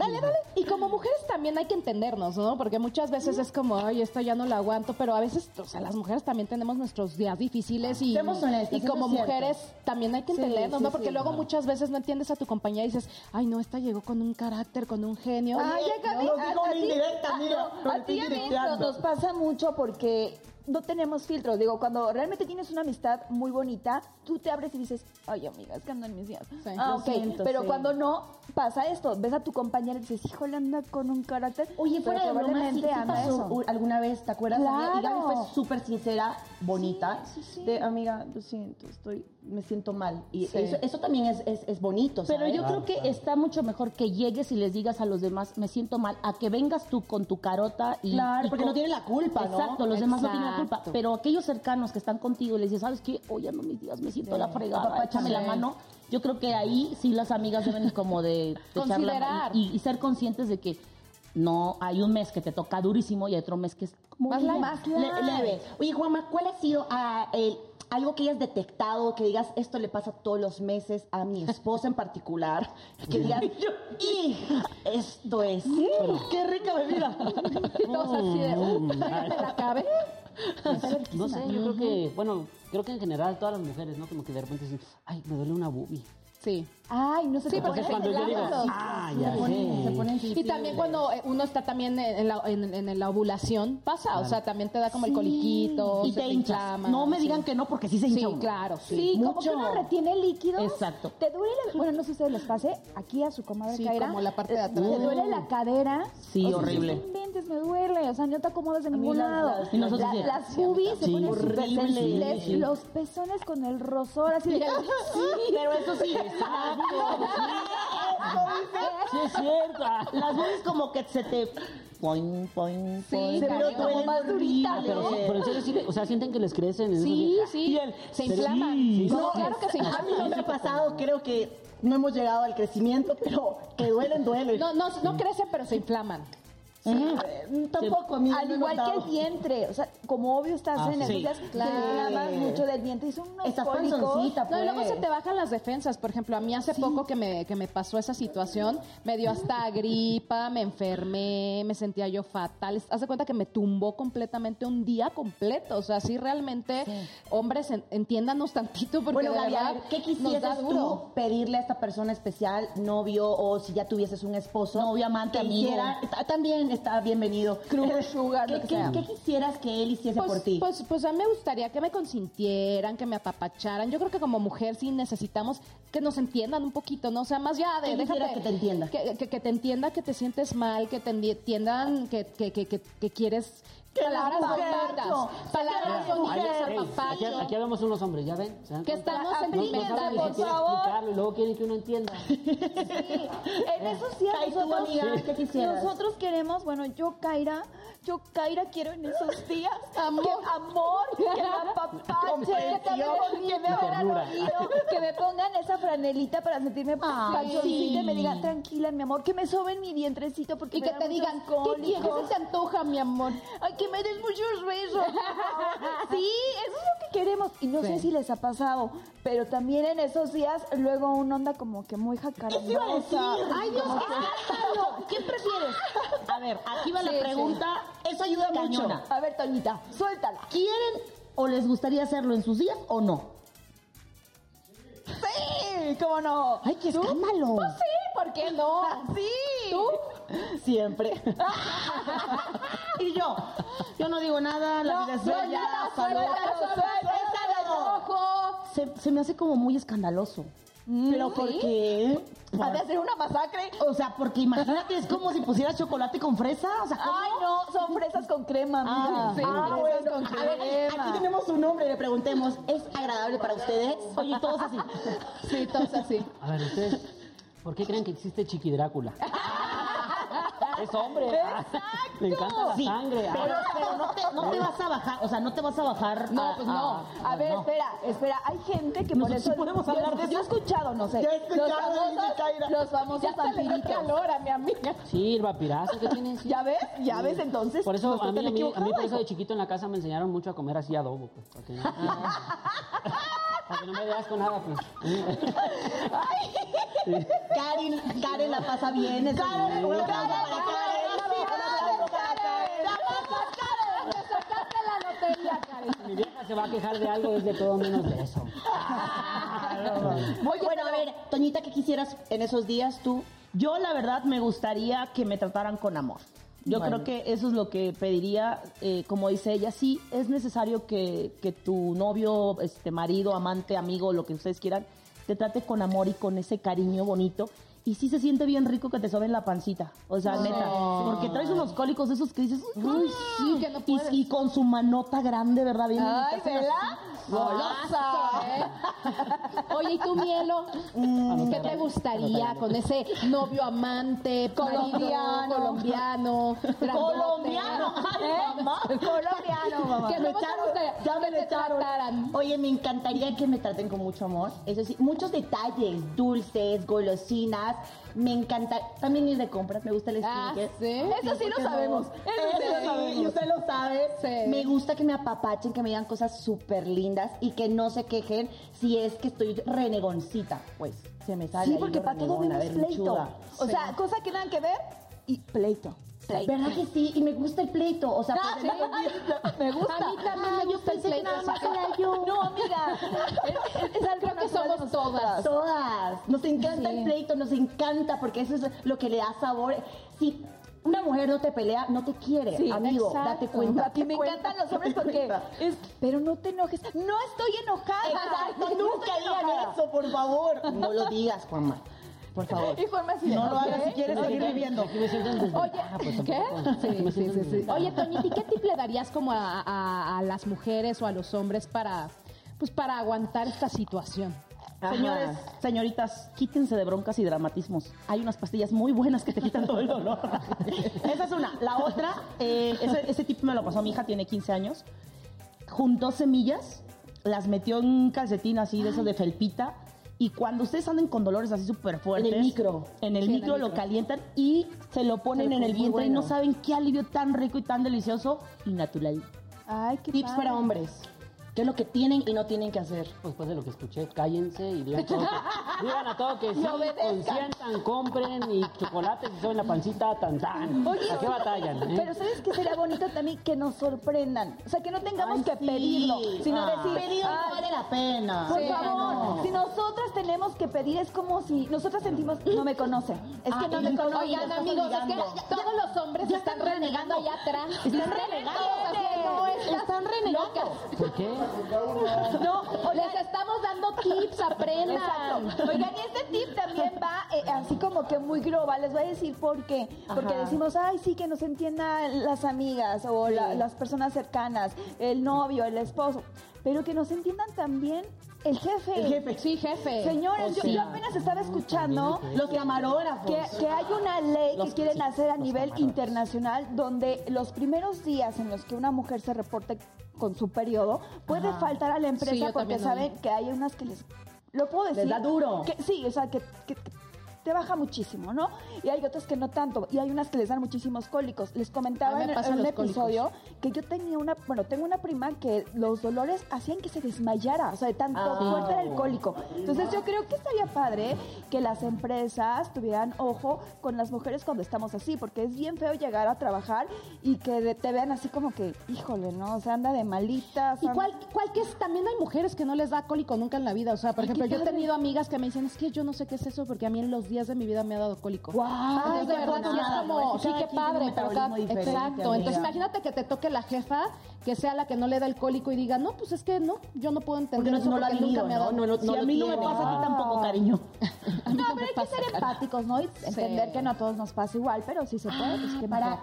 Dale, dale. Y como mujeres también hay que entendernos, ¿no? Porque muchas veces es como, ay, esto ya no lo aguanto, pero a veces, o sea, las mujeres también tenemos nuestros días difíciles y,
honestas,
y como mujeres también hay que entendernos,
sí,
¿no? Porque
sí.
luego muchas veces no entiendes a tu compañera y dices, ay, no, esta llegó con un carácter, con un genio.
Ay, ya,
no nos
a-
dijo
a ti- a- no, ti nos pasa mucho porque no tenemos filtros. Digo, cuando realmente tienes una amistad muy bonita, tú te abres y dices, ay, amiga, es que ando en mis días.
Sí.
Ah,
Lo
ok.
siento,
Pero
sí.
cuando no, pasa esto. Ves a tu compañera y dices, híjole, anda con un carácter.
Oye, fuera
pero
de broma, sí, sí pasó alguna vez, ¿te acuerdas? amiga? Y Gaby
Claro.
fue súper sincera, bonita, de, amiga, lo siento, estoy, me siento mal. Y
Sí.
eso, eso también es, es, es bonito,
Pero yo creo que está mucho mejor que llegues y les digas a los demás, me siento mal, a que vengas tú con tu carota y...
Claro,
y
porque
con-
no tienen la culpa, ¿no?
Exacto, los demás no tienen la culpa. Pero aquellos cercanos que están contigo y les dices, ¿sabes qué? Oye, no mis días, me siento la fregada, échame la
Sí.
mano. Yo creo que ahí sí las amigas deben como de, de la
Considerar.
y, y ser conscientes de que no hay un mes que te toca durísimo y hay otro mes que es como
Más
leve.
Más
Le-
light.
leve. Oye, Juanma, ¿cuál ha sido ah, el- algo que hayas detectado, que digas, esto le pasa todos los meses a mi esposa en particular? Que digas, y esto es, qué rica bebida.
Todos así de, uh, ¿me la cabe?
No sé, yo creo que, bueno, creo que en general todas las mujeres, ¿no? Como que de repente dicen, ay, me duele una boobie.
Sí.
Ay, no se
Sí, porque
cuando yo digo, ah, ya
se ponen,
sé.
se ponen
Y también cuando eh, uno está también en la, en, en la ovulación, pasa, o sea, también te da como el coliquito,
y
se
te
inflama,
No me digan que no, porque sí se hincha
Sí,
uno.
claro, sí.
Como que uno retiene líquidos.
Exacto.
Te duele, la- bueno, no sé si ustedes les pase, aquí a su comadre
Sí, como la parte de
eh,
atrás.
Te duele la cadera.
Sí,
O sea,
horrible.
Inventes, me duele, o sea, no te acomodas de ningún lado.
las-
Y nosotros
La-
sí.
las boobies se ponen
horrible.
los pezones con el rosor así de...
Sí, pero eso sí,
Sí, es cierto.
Las boobies como que se te... Poin, poin,
Sí,
poin,
pero
pero
como
más duritas.
Ah, pero, pero en serio, sí, o sea, sienten que les crecen. en esos
Sí,
días.
sí, se inflaman.
Sí.
No,
No,
claro que se
A mí
inflaman.
no me ha pasado, creo que no hemos llegado al crecimiento, pero que duelen, duelen.
No, no, no crecen, pero se inflaman.
Eh, Tampoco.
Al igual que el vientre, o sea, como obvio estás
Ah,
en
sí.
Claro.
mucho del vientre y son unos
Estás panzoncita,
No,
pues.
y luego se te bajan las defensas. Por ejemplo, a mí hace poco que me, que me pasó esa situación, me dio hasta gripa, me enfermé, me sentía yo fatal. Haz de cuenta que me tumbó completamente un día completo. O sea, sí realmente, hombres, en- entiéndanos tantito porque
Bueno,
de
Gaby, a
verdad
ver, ¿qué
nos
quisieras
da
tú
duro.
pedirle a esta persona especial, novio, o si ya tuvieses un esposo?
Novio, amante, amigo.
también está bienvenido.
Crush, sugar,
¿Qué,
lo que
qué-
sea.
qué quisieras que él hiciese
Pues,
por ti?
Pues, pues a mí me gustaría que me consintieran, que me apapacharan. Yo creo que como mujer sí necesitamos que nos entiendan un poquito, ¿no? O sea, más ya de...
¿Qué quisieras
déjate-
que te entienda?
Que, que- que te entienda que te sientes mal, que te entiendan que, que, que, que, que quieres...
Que
palabras bonitas, palabras
que
bonitas,
aquí, aquí habemos unos hombres, ¿ya ven? ¿Se dan
Que estamos en
ni
por favor.
y luego quieren que uno entienda.
En esos días
Ay, tú,
nosotros,
amiga, ¿qué quisieras?
nosotros queremos, bueno, yo Kaira, yo Kaira quiero en esos días
Amor.
que, amor, que me apapachen, que me que me abran
Ternura.
oído, que me pongan esa franelita para sentirme panchoncita y me digan, tranquila, mi amor, que me soben mi vientrecito porque
Y
me
que te digan, ¿qué quieres? ¿Qué se te antoja, mi amor?
Ay, que me des muchos besos. sí, eso es lo que queremos. Y no sé
Sí.
si les ha pasado, pero también en esos días luego uno anda como que muy jacarandosa.
Ay, Dios, escándalo. ¿Qué prefieres?
A ver, aquí va
Sí,
la
sí.
Eso ayuda
Cañona.
mucho.
A ver, Toñita, suéltala.
¿Quieren o les gustaría hacerlo en sus días o no?
Sí, cómo no.
Ay, qué escándalo.
Pues sí, ¿por qué no?
Sí.
¿Tú?
Siempre. y yo, yo no digo nada, la vida es bella.
Suéltala,
salud.
suéltala, suéltala, ojo.
Se, se me hace como muy escandaloso.
Pero ¿por qué?
¿Ha de hacer una masacre?
O sea, porque imagínate, es como si pusieras chocolate con fresa. O sea, ¿cómo?
Ay, no, son fresas con crema.
Ah,
Sí,
ah,
fresas
bueno.
con
A ver,
crema.
aquí tenemos un nombre, le preguntemos, ¿es agradable para ustedes?
Oye, todos así.
Sí, todos así.
A ver, ustedes, ¿por qué creen que existe Chiqui Drácula? Es hombre. Le encanta la
Sí,
sangre. Ah,
Pero, pero no, te, no te vas a bajar, o sea, no te vas a bajar.
No,
a-
pues no.
A ver,
no.
espera, espera. Hay gente que por
Nosotros
eso.
sí podemos
yo-
hablar de eso.
Yo he escuchado, no sé.
Yo he escuchado,
los famosos, los famosos vampiritos.
calor a mi amiga.
Sí, el vapirazo que tiene. sí.
¿Ya ves? ¿Ya ves entonces?
Por eso a mí,
tan
a, mí, a mí
equivocado,
por eso de chiquito en la casa me enseñaron mucho a comer así adobo, pues, para que no, para que no me veas con nada, pues.
Karen, Karen la pasa bien. es
Karen, Karen,
para
Karen,
sacaste la lotería, Karen.
Mi vieja se va a quejar de algo desde todo menos de eso.
Oye, bueno, a ver, Toñita, ¿qué quisieras en esos días tú?
Yo, la verdad, me gustaría que me trataran con amor. Yo
Bueno.
creo que eso es lo que pediría, eh, como dice ella, sí, es necesario que, que tu novio, este marido, amante, amigo, lo que ustedes quieran, te trate con amor y con ese cariño bonito. Y sí se siente bien rico que te soben la pancita. O sea, neta. Porque traes unos cólicos de esos que dices, uy,
sí, que no
y,
puedes.
y con su manota grande, ¿verdad? Bien
Ay, ¿verdad?
Golosa, ¿eh? Oye, ¿y tú, Mielo?
Mm,
¿Qué te gustaría con ese novio amante, colombiano, colombiano?
Colombiano.
Colombiano, mamá.
Que
Me echaron, ya me
trataran.
Oye, me encantaría que me traten con mucho amor. Eso sí, muchos detalles, dulces, golosinas. Me encanta también ir de compras, me gusta el
Ah,
skincare.
¿sí?
Eso sí lo sabemos. Eso sí lo
sí,
sabemos.
y usted lo sabe.
Sí.
Me gusta que me apapachen, que me digan cosas súper lindas y que no se quejen si es que estoy renegoncita. Pues se me sale
Sí,
ahí
porque
lo
para todo
renegona,
vemos pleito. O sea, cosa que nada que ver y pleito. Pleito.
¿Verdad que sí? Y me gusta el pleito. O sea,
Ah,
pues,
sí, me gusta.
A mí también me
Ah, yo
gusta el pleito.
nada más
sí.
era yo.
No, amiga. Es, algo
Creo que somos todas.
Todas. Nos encanta
Sí.
el pleito, nos encanta porque eso es lo que le da sabor. Si una mujer no te pelea, no te quiere,
Sí,
amigo,
exacto.
date cuenta.
A ti me encantan los hombres
Date
porque es, pero no te enojes. No estoy enojada.
Exacto,
No
nunca digan eso, por favor. No lo digas, Juanma. Por favor.
Y forma así
No lo hagas si quieres seguir viviendo.
Oye,
pues,
¿qué?
siento en desventaja.
Oye, Toñita, ¿y qué tip le darías como a, a- a las mujeres o a los hombres para, pues, para aguantar esta situación?
Ajá.
Señores, señoritas, quítense de broncas y dramatismos. Hay unas pastillas muy buenas que te quitan todo el dolor. Esa es una. La otra, eh, ese, ese tip me lo pasó mi hija, tiene 15 años. Juntó semillas, las metió en un calcetín así de esos de felpita. Y cuando ustedes anden con dolores así súper fuertes.
En el micro.
En el
Sí, en el
micro lo
micro.
calientan y se lo ponen
Se lo
en el vientre y no saben qué alivio tan rico y tan delicioso y natural.
Ay, qué
Tips
padre.
para hombres. ¿Qué es lo que tienen y no tienen que hacer?
Después de lo que escuché, cállense y digan, todo que- digan a todo que sí, consientan, compren y chocolates y soben la pancita, tan tan.
Oye,
¿A qué batallan? eh?
Pero ¿sabes qué sería bonito también? Que nos sorprendan. O sea, que no tengamos
Ay,
que
sí.
pedirlo, sino
Ah.
decir,
Pedir no
"Ay,
vale la pena.
Por
Sí,
favor,
no.
si nosotras tenemos que pedir, es como si nosotras sentimos, no me conoce. Es que
Ah,
no me
no-
conoce.
Oigan, amigos, es que todos los hombres están renegando allá atrás.
Están renegando. Están renegando.
¿Por qué?
No,
Les estamos dando tips, aprendan.
Exacto. Oigan, y este tip también va eh, así como que muy global. Les voy a decir por qué. Porque
Ajá.
decimos, ay, sí, que nos entiendan las amigas o la- las personas cercanas, el novio, el esposo. Pero que nos entiendan también el jefe.
El jefe.
Sí, jefe.
Señores, yo,
sí.
yo apenas estaba escuchando
Los camarógrafos.
que, que hay una ley
Los-
que quieren
sí,
hacer a nivel internacional donde los primeros días en los que una mujer se reporte con su periodo puede
Ajá.
faltar a la empresa porque saben que hay unas que les lo puedo decir
da duro.
que sí o sea que, que- que te baja muchísimo no y hay otras que no tanto y hay unas que les dan muchísimos cólicos les comentaba en, en un episodio que yo tenía una bueno tengo una prima que los dolores hacían que se desmayara o sea de tanto
Ah.
fuerte era el cólico entonces yo creo que estaría padre que las empresas tuvieran ojo con las mujeres cuando estamos así, porque es bien feo llegar a trabajar y que te vean así como que, híjole, ¿no? O sea, anda de malitas.
Y cuál, cuál que es, también hay mujeres que no les da cólico nunca en la vida. O sea, por ejemplo, yo he tenido amigas que me dicen, es que yo no sé qué es eso, porque a mí en los días de mi vida me ha dado cólico.
¡Guau!
Entonces, de verdad, sí es como,
¿no?
sí, qué padre, pero cada, exacto.
amiga.
Entonces, imagínate que te toque la jefa, que sea la que no le da el cólico y diga, no, pues es que no, yo no puedo entender
Porque no-
eso
no
porque nunca me ha
¿no?
dado.
No lo-
Si a mí no me pasa, a ti tampoco, cariño.
No, pero hay que ser empáticos, ¿no? Y entender que no a todos nos pasa igual, pero si se puede, pues qué
Para,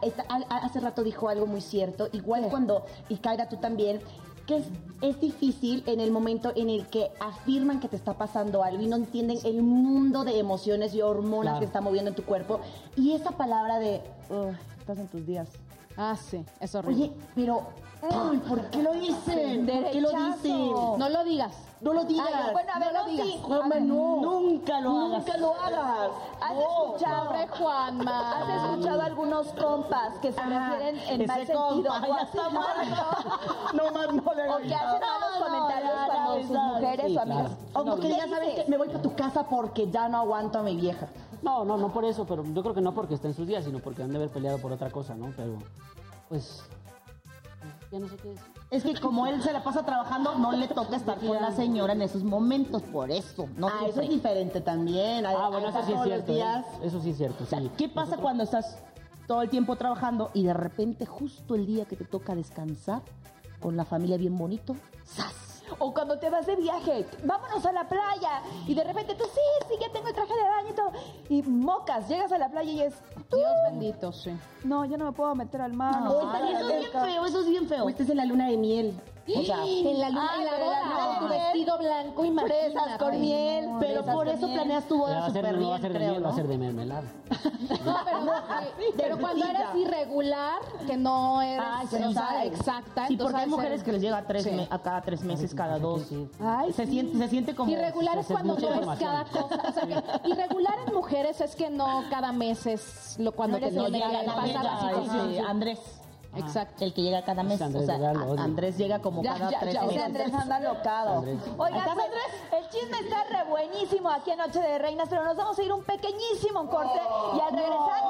hace rato dijo algo muy cierto, igual cuando, y Kaira tú también, que es, es difícil en el momento en el que afirman que te está pasando algo y no entienden el mundo de emociones y hormonas
Claro.
que está moviendo en tu cuerpo. Y esa palabra de, "Ugh, estás en tus días.
Ah, sí, es horrible.
Oye, pero, ay, ¿por qué lo dicen? ¿Por qué lo dicen?
no lo digas.
No lo digas.
Ay, bueno, a ver,
no lo digas.
sí.
Juanma,
A ver,
no.
Nunca lo hagas.
Nunca lo hagas.
¿Has
No.
escuchado?
Juanma.
¿Has escuchado algunos compas que se refieren en mal sentido?
compa, ya está
¿no?
más no le
O que hacen malos comentarios cuando sus mujeres
Sí,
o amigas.
claro.
O que
¿Qué
digas, ¿sabes
dices?
qué? Me voy para tu casa porque ya no aguanto a mi vieja.
No, no, no por eso, pero yo creo que no porque esté en sus días, sino porque han de haber peleado por otra cosa, ¿no? Pero, pues, ya no sé qué decir.
Es que como él se la pasa trabajando, no le toca estar con la señora en esos momentos, por eso. No
ah, eso es diferente también. Hay-
Ah, bueno, eso sí es
todos los
cierto. ¿eh?
días.
Eso sí es cierto, sí.
¿Qué pasa cuando estás todo el tiempo trabajando y de repente justo el día que te toca descansar con la familia bien bonito, ¡zas!
O cuando te vas de viaje, vámonos a la playa. Y de repente tú, sí, sí, ya tengo el traje de baño y todo. Y mocas, llegas a la playa y es,
Dios bendito, sí.
no, yo no me puedo meter al mar.
No,
no,
eso es bien feo, eso es bien feo.
O estés en la luna de miel. O sea,
En la luna, en la boda,
la
tu vestido blanco, imagínate.
Fresas con miel.
pero por eso planeas tu boda súper
no va a
bien,
ser de
creo,
miel, va a
¿no?
ser de mermelada.
No, pero, pero cuando eres irregular, que no
sí,
o sea, exacta.
Sí, porque hay mujeres
ser-
que les llega a, tres
Sí.
me- a cada tres meses, cada dos.
sí.
Ay,
se,
sí.
siente, se siente como...
Irregular es cuando
mucha
no es
información.
cada cosa. O sea, que irregular en mujeres es que no cada mes es lo cuando te pasar
llega,
así
sí,
como-
sí.
Andrés.
Exacto.
El que llega cada mes.
Andrés,
o sea,
¿verdad? Lo
a-
odio.
Andrés llega como
Ya,
cada
ya,
tres
ya,
meses.
Andrés anda locado.
Andrés.
Oigan,
¿Estás,
pues, el chisme está re buenísimo aquí en Noche de Reinas, pero nos vamos a ir un pequeñísimo corte y al regresar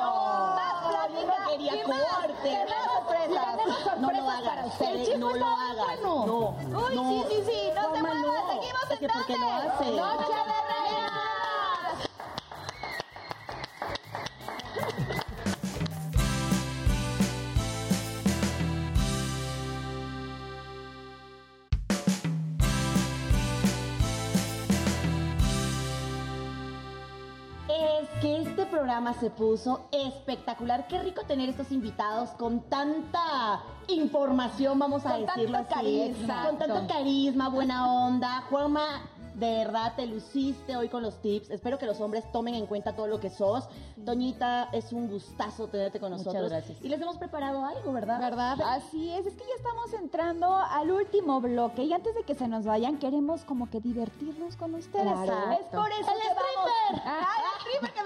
más plática
yo no quería
y más,
corte.
y más sorpresas.
Y tenemos sorpresas
No lo
para
hagas.
ustedes,
El chisme
no
está
lo hagas.
bueno.
No,
Uy,
no.
sí, sí, sí, no se
Toma,
muevan,
no.
seguimos
Es que ¿por qué lo
entonces. Noche de Reinas.
Que este programa se puso espectacular. Qué rico tener estos invitados con tanta información, vamos a
Con
decirlo
tanto
así.
carisma.
Con tanto carisma, buena onda. Juanma, de verdad te luciste hoy con los tips. Espero que los hombres tomen en cuenta todo lo que sos. Toñita, es un gustazo tenerte con
Muchas
nosotros.
gracias.
Y les hemos preparado algo, ¿verdad?
¿Verdad?
Así es, es que ya estamos entrando al último bloque y antes de que se nos vayan queremos como que divertirnos con ustedes.
Claro.
Es por eso que vamos. ¡Ay, el stripper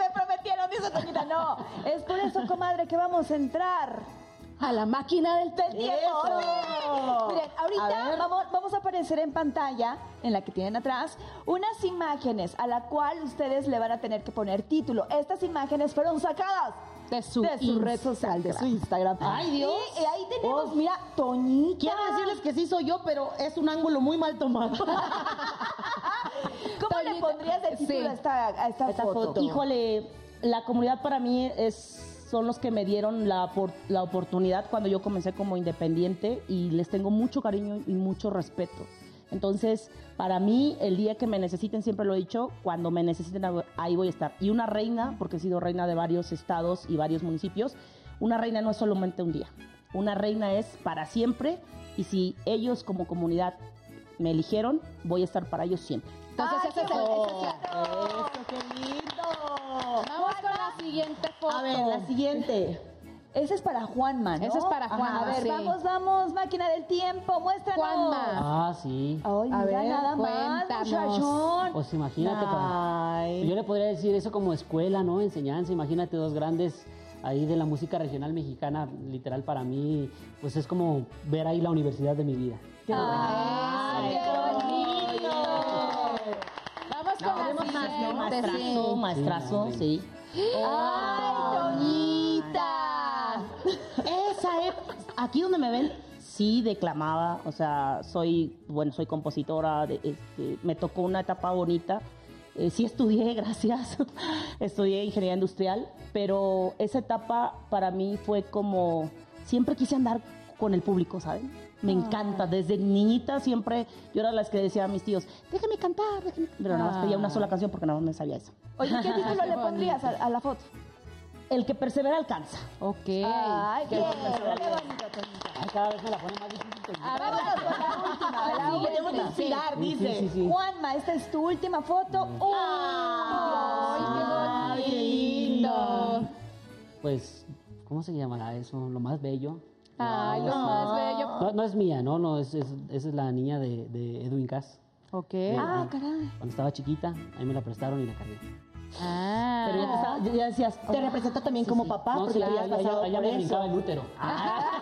Toñita, no. Es por eso, comadre, que vamos a entrar
A la máquina del
tiempo. Miren, ahorita vamos, vamos a aparecer en pantalla, en la que tienen atrás, unas imágenes a la cual ustedes le van a tener que poner título. Estas imágenes fueron sacadas
de su,
de su red social, de su Instagram.
Ay, Dios.
Y, y ahí tenemos,
Oh.
mira, Toñita.
Quiero decirles que sí soy yo, pero es un ángulo muy mal tomado.
¿Cómo le pondrías de título
sí.
a esta, a esta
Esta
foto?
foto.
Híjole, la comunidad para mí es son los que me dieron la, la oportunidad cuando yo comencé como independiente y les tengo mucho cariño y mucho respeto. Entonces, para mí, el día que me necesiten, siempre lo he dicho, cuando me necesiten, ahí voy a estar. Y una reina, porque he sido reina de varios estados y varios municipios, una reina no es solamente un día. Una reina es para siempre y si ellos como comunidad me eligieron, voy a estar para ellos siempre.
Entonces,
Ay,
ese es
qué
el-
bonito.
ese es
¡Eso, qué lindo!
Vamos con la siguiente foto.
A ver, la siguiente.
Ese es para Juanma, ¿no?
Ese es para
Ajá,
Juanma,
A ver,
sí.
vamos, vamos, máquina del tiempo, muéstranos.
Juanma.
Ah, sí.
Ay,
A
mira
ver,
nada más,
cuéntanos.
muchachón.
Pues imagínate, para- yo le podría decir eso como escuela, ¿no? Enseñanza. Imagínate dos grandes ahí de la música regional mexicana. Literal, para mí, pues es como ver ahí la universidad de mi vida.
Ay, qué bonito.
Más, ¿no?
Maestrazo,
sí.
maestrazo,
Sí,
sí.
Ay, Toñita.
Esa época, aquí donde me ven, sí declamaba, o sea, soy, bueno, soy compositora, de- este, me tocó una etapa bonita. Eh, sí estudié, gracias, estudié ingeniería industrial, pero esa etapa para mí fue como, siempre quise andar con el público, ¿saben? Me encanta, desde niñita siempre, yo era la que decía a mis tíos, déjame cantar, déjame... pero nada más pedía una sola canción porque nada más me sabía eso.
Oye, ¿qué título le pondrías a, a la foto?
El que persevera alcanza.
Ok.
Ay, qué,
Qué
qué bonito.
Ay, cada vez me la pone más difícil. Toñita.
A ver,
Vámonos con la última, la
Sí,
última.
Tenemos que inspirar,
Sí,
dice.
sí, sí, sí.
Juanma, esta es tu última foto.
Ay, qué lindo.
Pues, ¿cómo se llamará eso? Lo más bello.
Ay, lo más bello.
No, no es mía, no, no, es, es- esa es la niña de, de Edwin Cass.
Ok.
Ah, caray.
Cuando estaba chiquita, ahí me la prestaron y la cargué.
Ah.
Pero ya, te estaba- ya decías, te representa también como papá,
No,
porque
sí,
ya
ya,
habías
ya,
pasado
ya, ya
por
me
eso.
brincaba el útero.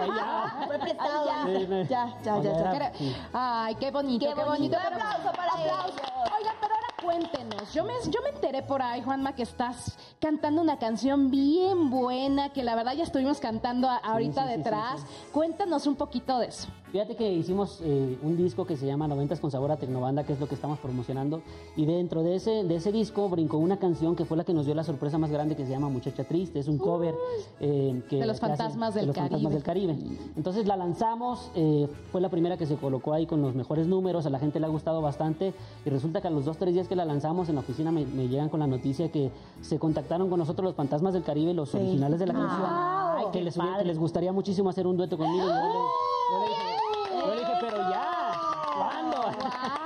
Ya.
Fue prestado.
Ay,
Sí, me-
Ya, ya, ya, ya.
era- sí.
Ay, qué bonito, qué, bonito.
Un aplauso para
Pero-
ellos.
Oigan, pero ahora cuéntenos. Yo me, yo me enteré por ahí, Juanma, que estás cantando una canción bien buena, que la verdad ya estuvimos cantando a- ahorita
sí, sí,
detrás.
sí,
Cuéntanos un poquito de eso.
Fíjate que hicimos eh, un disco que se llama 90 con sabor a Tecnobanda, que es lo que estamos promocionando. Y dentro de ese, de ese disco brincó una canción que fue la que nos dio la sorpresa más grande, que se llama Muchacha Triste. Es un cover eh, que,
De los
que hace-
fantasmas
de
del
los fantasmas del Caribe. Entonces la lanzamos, eh, fue la primera que se colocó ahí con los mejores números, a la gente le ha gustado bastante. Y resulta que a los dos, tres días que la lanzamos en la oficina me, me llegan con la noticia que se contactaron con nosotros los fantasmas del Caribe, los originales de la canción.
Ay,
que les, hubiera- que les gustaría muchísimo hacer un dueto conmigo. Y yo le- yo le dije, yo le dije, pero ya, ¿cuándo?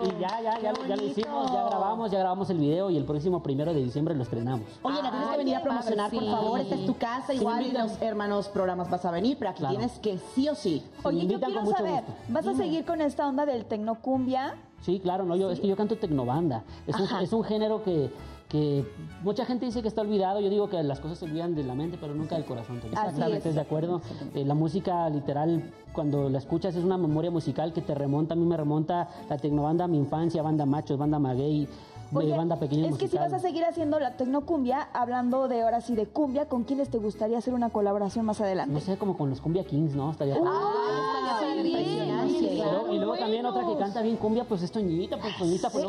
Y ya, ya, ya, lo- ya lo hicimos, ya grabamos, ya grabamos el video y el próximo primero de diciembre lo estrenamos.
Oye, la tienes que venir a promocionar,
padre,
por favor. Esta es tu casa, igual los hermanos programas vas a venir, pero aquí
Claro.
tienes que sí o sí.
me
Oye, yo quiero
con mucho
saber,
gusto.
¿vas a seguir con esta onda del tecnocumbia?
Sí, claro, no, yo, es que yo canto tecnobanda. Es un, es un género que, que mucha gente dice que está olvidado. Yo digo que las cosas se olvidan de la mente, pero nunca del corazón. Exactamente,
es.
de acuerdo. Eh, la música, literal, cuando la escuchas, es una memoria musical que te remonta. A mí me remonta la tecnobanda a mi infancia, banda machos, banda maguey, eh,
Oye,
banda pequeña
es que si vas a seguir haciendo la tecnocumbia, hablando de ahora sí de cumbia, ¿con quiénes te gustaría hacer una colaboración más adelante?
No sé, como con los Cumbia Kings, ¿no? Estaría
Ay, sí,
sí,
sí,
Y luego, también otra que canta bien cumbia, pues es Toñita, pues Toñita, pues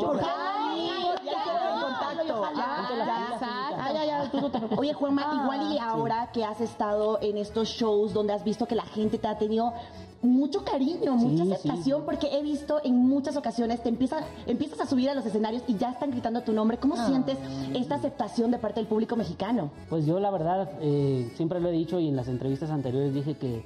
Oye, Juanma,
Ah,
igual y ahora que has estado en estos shows donde has visto que la gente te ha tenido mucho cariño, mucha
Sí,
aceptación,
sí.
porque he visto en muchas ocasiones te empiezas, empiezas a subir a los escenarios y ya están gritando tu nombre. ¿Cómo sientes esta aceptación de parte del público mexicano?
Pues yo la verdad eh, siempre lo he dicho y en las entrevistas anteriores dije que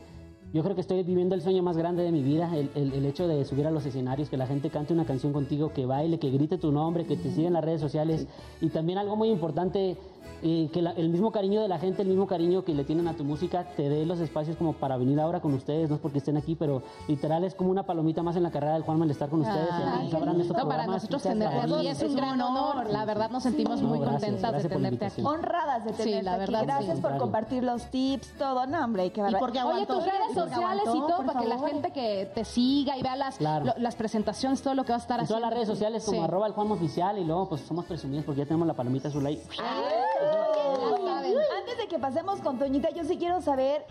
yo creo que estoy viviendo el sueño más grande de mi vida, el, el- el hecho de subir a los escenarios, que la gente cante una canción contigo, que baile, que grite tu nombre, que te siga en las redes sociales y también algo muy importante, eh, que la- el mismo cariño de la gente, el mismo cariño que le tienen a tu música, te dé los espacios como para venir ahora con ustedes, no es porque estén aquí, pero literal es como una palomita más en la carrera del Juanma el estar con ustedes,
Ay,
y sabrán estos
para nosotros
gracias.
aquí. Es un gran honor. La verdad nos sentimos
No,
muy
gracias,
contentas
gracias
de tenerte aquí.
Honradas de
Sí,
tenerte aquí. Gracias
sí.
por compartir los tips, todo, no, hombre, qué barbaridad.
porque
Oye,
aguantó?
tus redes
¿Porque
sociales y todo para que la gente que te siga y vea las,
Claro.
lo- las presentaciones, todo lo que va a estar
En
haciendo.
todas las redes sociales como
Sí.
arroba el Juanma Oficial y luego pues somos presumidos porque ya tenemos la palomita azul ahí.
Saben.
Antes de que pasemos con Toñita, yo sí quiero saber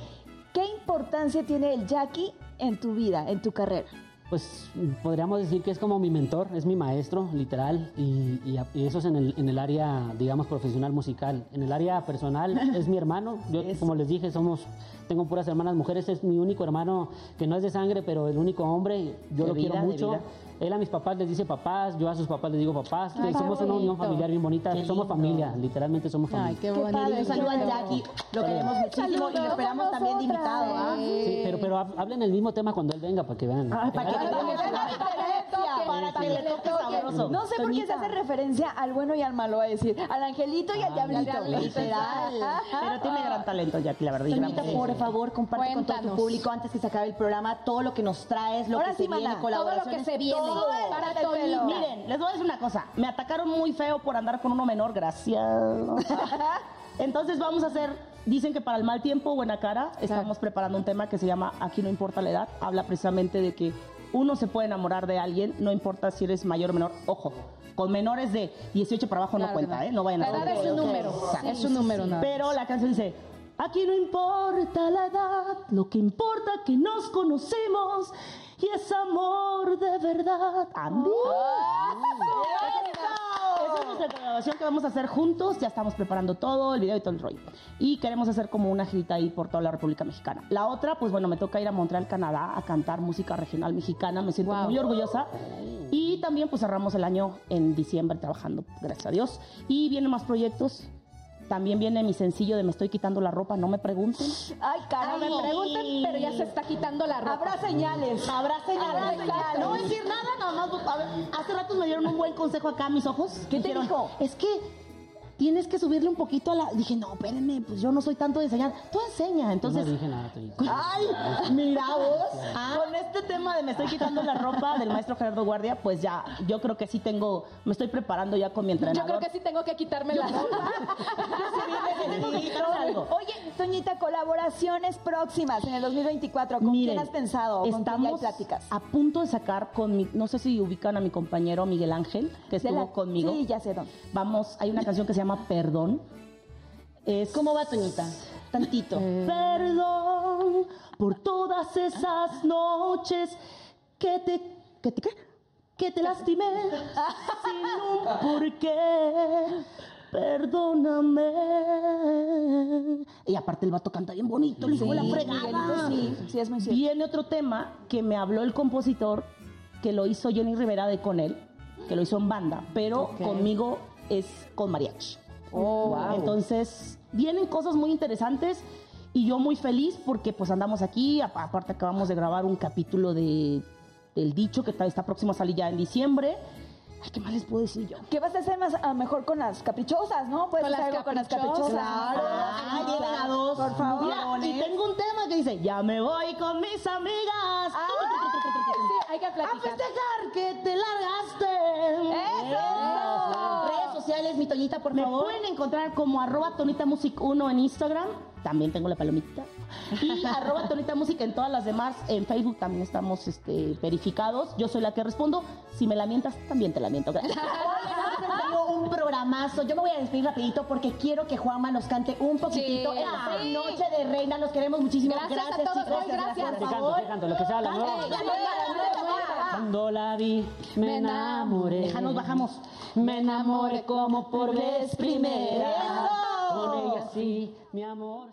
qué importancia tiene el Jackie en tu vida, en tu carrera.
Pues podríamos decir que es como mi mentor, es mi maestro, literal, y, y eso es en el, en el área, digamos, profesional musical. En el área personal es mi hermano, yo como les dije, somos, tengo puras hermanas mujeres, es mi único hermano que no es de sangre, pero el único hombre, yo
De
lo
vida,
quiero mucho. Él a mis papás les dice papás, yo a sus papás les digo papás,
Ay,
somos una unión familiar bien bonita,
Qué
somos
lindo.
familia, literalmente somos familia.
Ay, qué
Qué
bonito.
padre,
Un saludo a Jackie, lo queremos muchísimo y lo esperamos también de invitado. ¿ah?
Sí, pero, pero hab- hablen el mismo tema cuando él venga para que vean.
Ah, para que
vean.
vean para que le toque sabroso.
No sé por qué se hace referencia al bueno y al malo, a decir, al angelito y al diablito.
Pero tiene gran talento, Jackie, la verdad.
Toñita,
por favor, comparte con todo tu público antes que se acabe el programa todo lo que nos traes, lo
Ahora
que
sí,
se viene,
Todo lo que se viene.
todo el
para. Toñita.
Miren, les voy a decir una cosa. Me atacaron muy feo por andar con uno menor, gracias. Entonces vamos a hacer, dicen que para el mal tiempo, buena cara, estamos preparando un tema que se llama Aquí no importa la edad. Habla precisamente de que uno se puede enamorar de alguien, no importa si eres mayor o menor. Ojo, con menores de 18 para abajo no cuenta. ¿eh? No vayan a
La edad es un número. Es un número, nada.
Pero la canción dice, aquí no importa la edad, lo que importa que nos conocemos y es amor de verdad. Esa es nuestra grabación que vamos a hacer juntos. Ya estamos preparando todo, el video y todo el rollo. Y queremos hacer como una girita ahí por toda la República Mexicana. La otra, pues bueno, me toca ir a Montreal, Canadá, a cantar música regional mexicana. Me siento
Wow.
muy orgullosa. Y también, pues cerramos el año en diciembre trabajando, gracias a Dios. Y vienen más proyectos. También viene mi sencillo de Me estoy quitando la ropa, no me pregunten.
Ay,
No
caray.
me pregunten, pero ya se está quitando la ropa.
Habrá señales.
Habrá señales.
Habrá señales.
No voy a decir nada, nada más. A ver, hace rato me dieron un buen consejo acá a mis ojos.
¿Qué te
Dijeron,
dijo?
Es que tienes que subirle un poquito a la. Dije, no, espérenme, pues yo no soy tanto de enseñar. Tú enseña.
Yo
Entonces.
no dije nada, Toñita.
Ay, mira vos. Con este tema de me estoy quitando la ropa del maestro Gerardo Guardia, pues ya, yo creo que sí tengo, me estoy preparando ya con mi
Yo
entrenador.
creo que sí tengo que quitarme la ropa.
Oye, Toñita, colaboraciones próximas en el 2024. ¿Con
Miren,
quién has pensado? ¿Con quién ya hay
estamos
pláticas?
a punto de sacar con mi, no sé si ubican a mi compañero Miguel Ángel, que estuvo
la-
conmigo.
Sí, ya sé dónde.
Vamos, hay una canción que se llama Perdón. Es
¿Cómo va, Toñita? Tantito.
Perdón por todas esas noches que te que te ¿qué? que te lastimé sin un porqué. Perdóname. Y aparte el vato canta bien bonito, hijo de la fregada.
Sí, sí, es muy cierto.
Viene otro tema que me habló el compositor, que lo hizo Johnny Rivera de con él, que lo hizo en banda, pero conmigo es con mariachi. Entonces, vienen cosas muy interesantes y yo muy feliz porque pues andamos aquí, apa- aparte acabamos de grabar un capítulo de del dicho que está, está próximo a salir ya en diciembre. Ay, ¿qué más les puedo decir yo?
¿Qué vas a hacer más a mejor con las caprichosas, no? Puedes
Con
hacer
las
con las
caprichosas.
caprichosas.
Ah,
claro.
llegan a dos.
Por favor.
Mira, y tengo un tema que dice, ya me voy con mis amigas.
Ah,
Sí, hay que
a
platicar.
festejar que te largaste.
Redes sociales, mi Toñita, por
Me
favor.
pueden encontrar como arroba Tonita Music 1 en Instagram. También tengo la palomita. Y arroba Tonita Music en todas las demás. En Facebook también estamos este, verificados. Yo soy la que respondo. Si me la mientas, también te la miento. Gracias.
Tengo un programazo. Yo me voy a despedir rapidito porque quiero que Juanma nos cante un poquitito
Sí,
en
sí.
noche de reina. Los queremos muchísimo.
Gracias a todos,
chicos.
ay, gracias.
Por
Te canto, te canto, lo que sea, la nueva. Cuando la vi, me
Me
enamoré.
Déjanos, bajamos.
Me enamoré como por vez primera. Con ella sí, mi amor.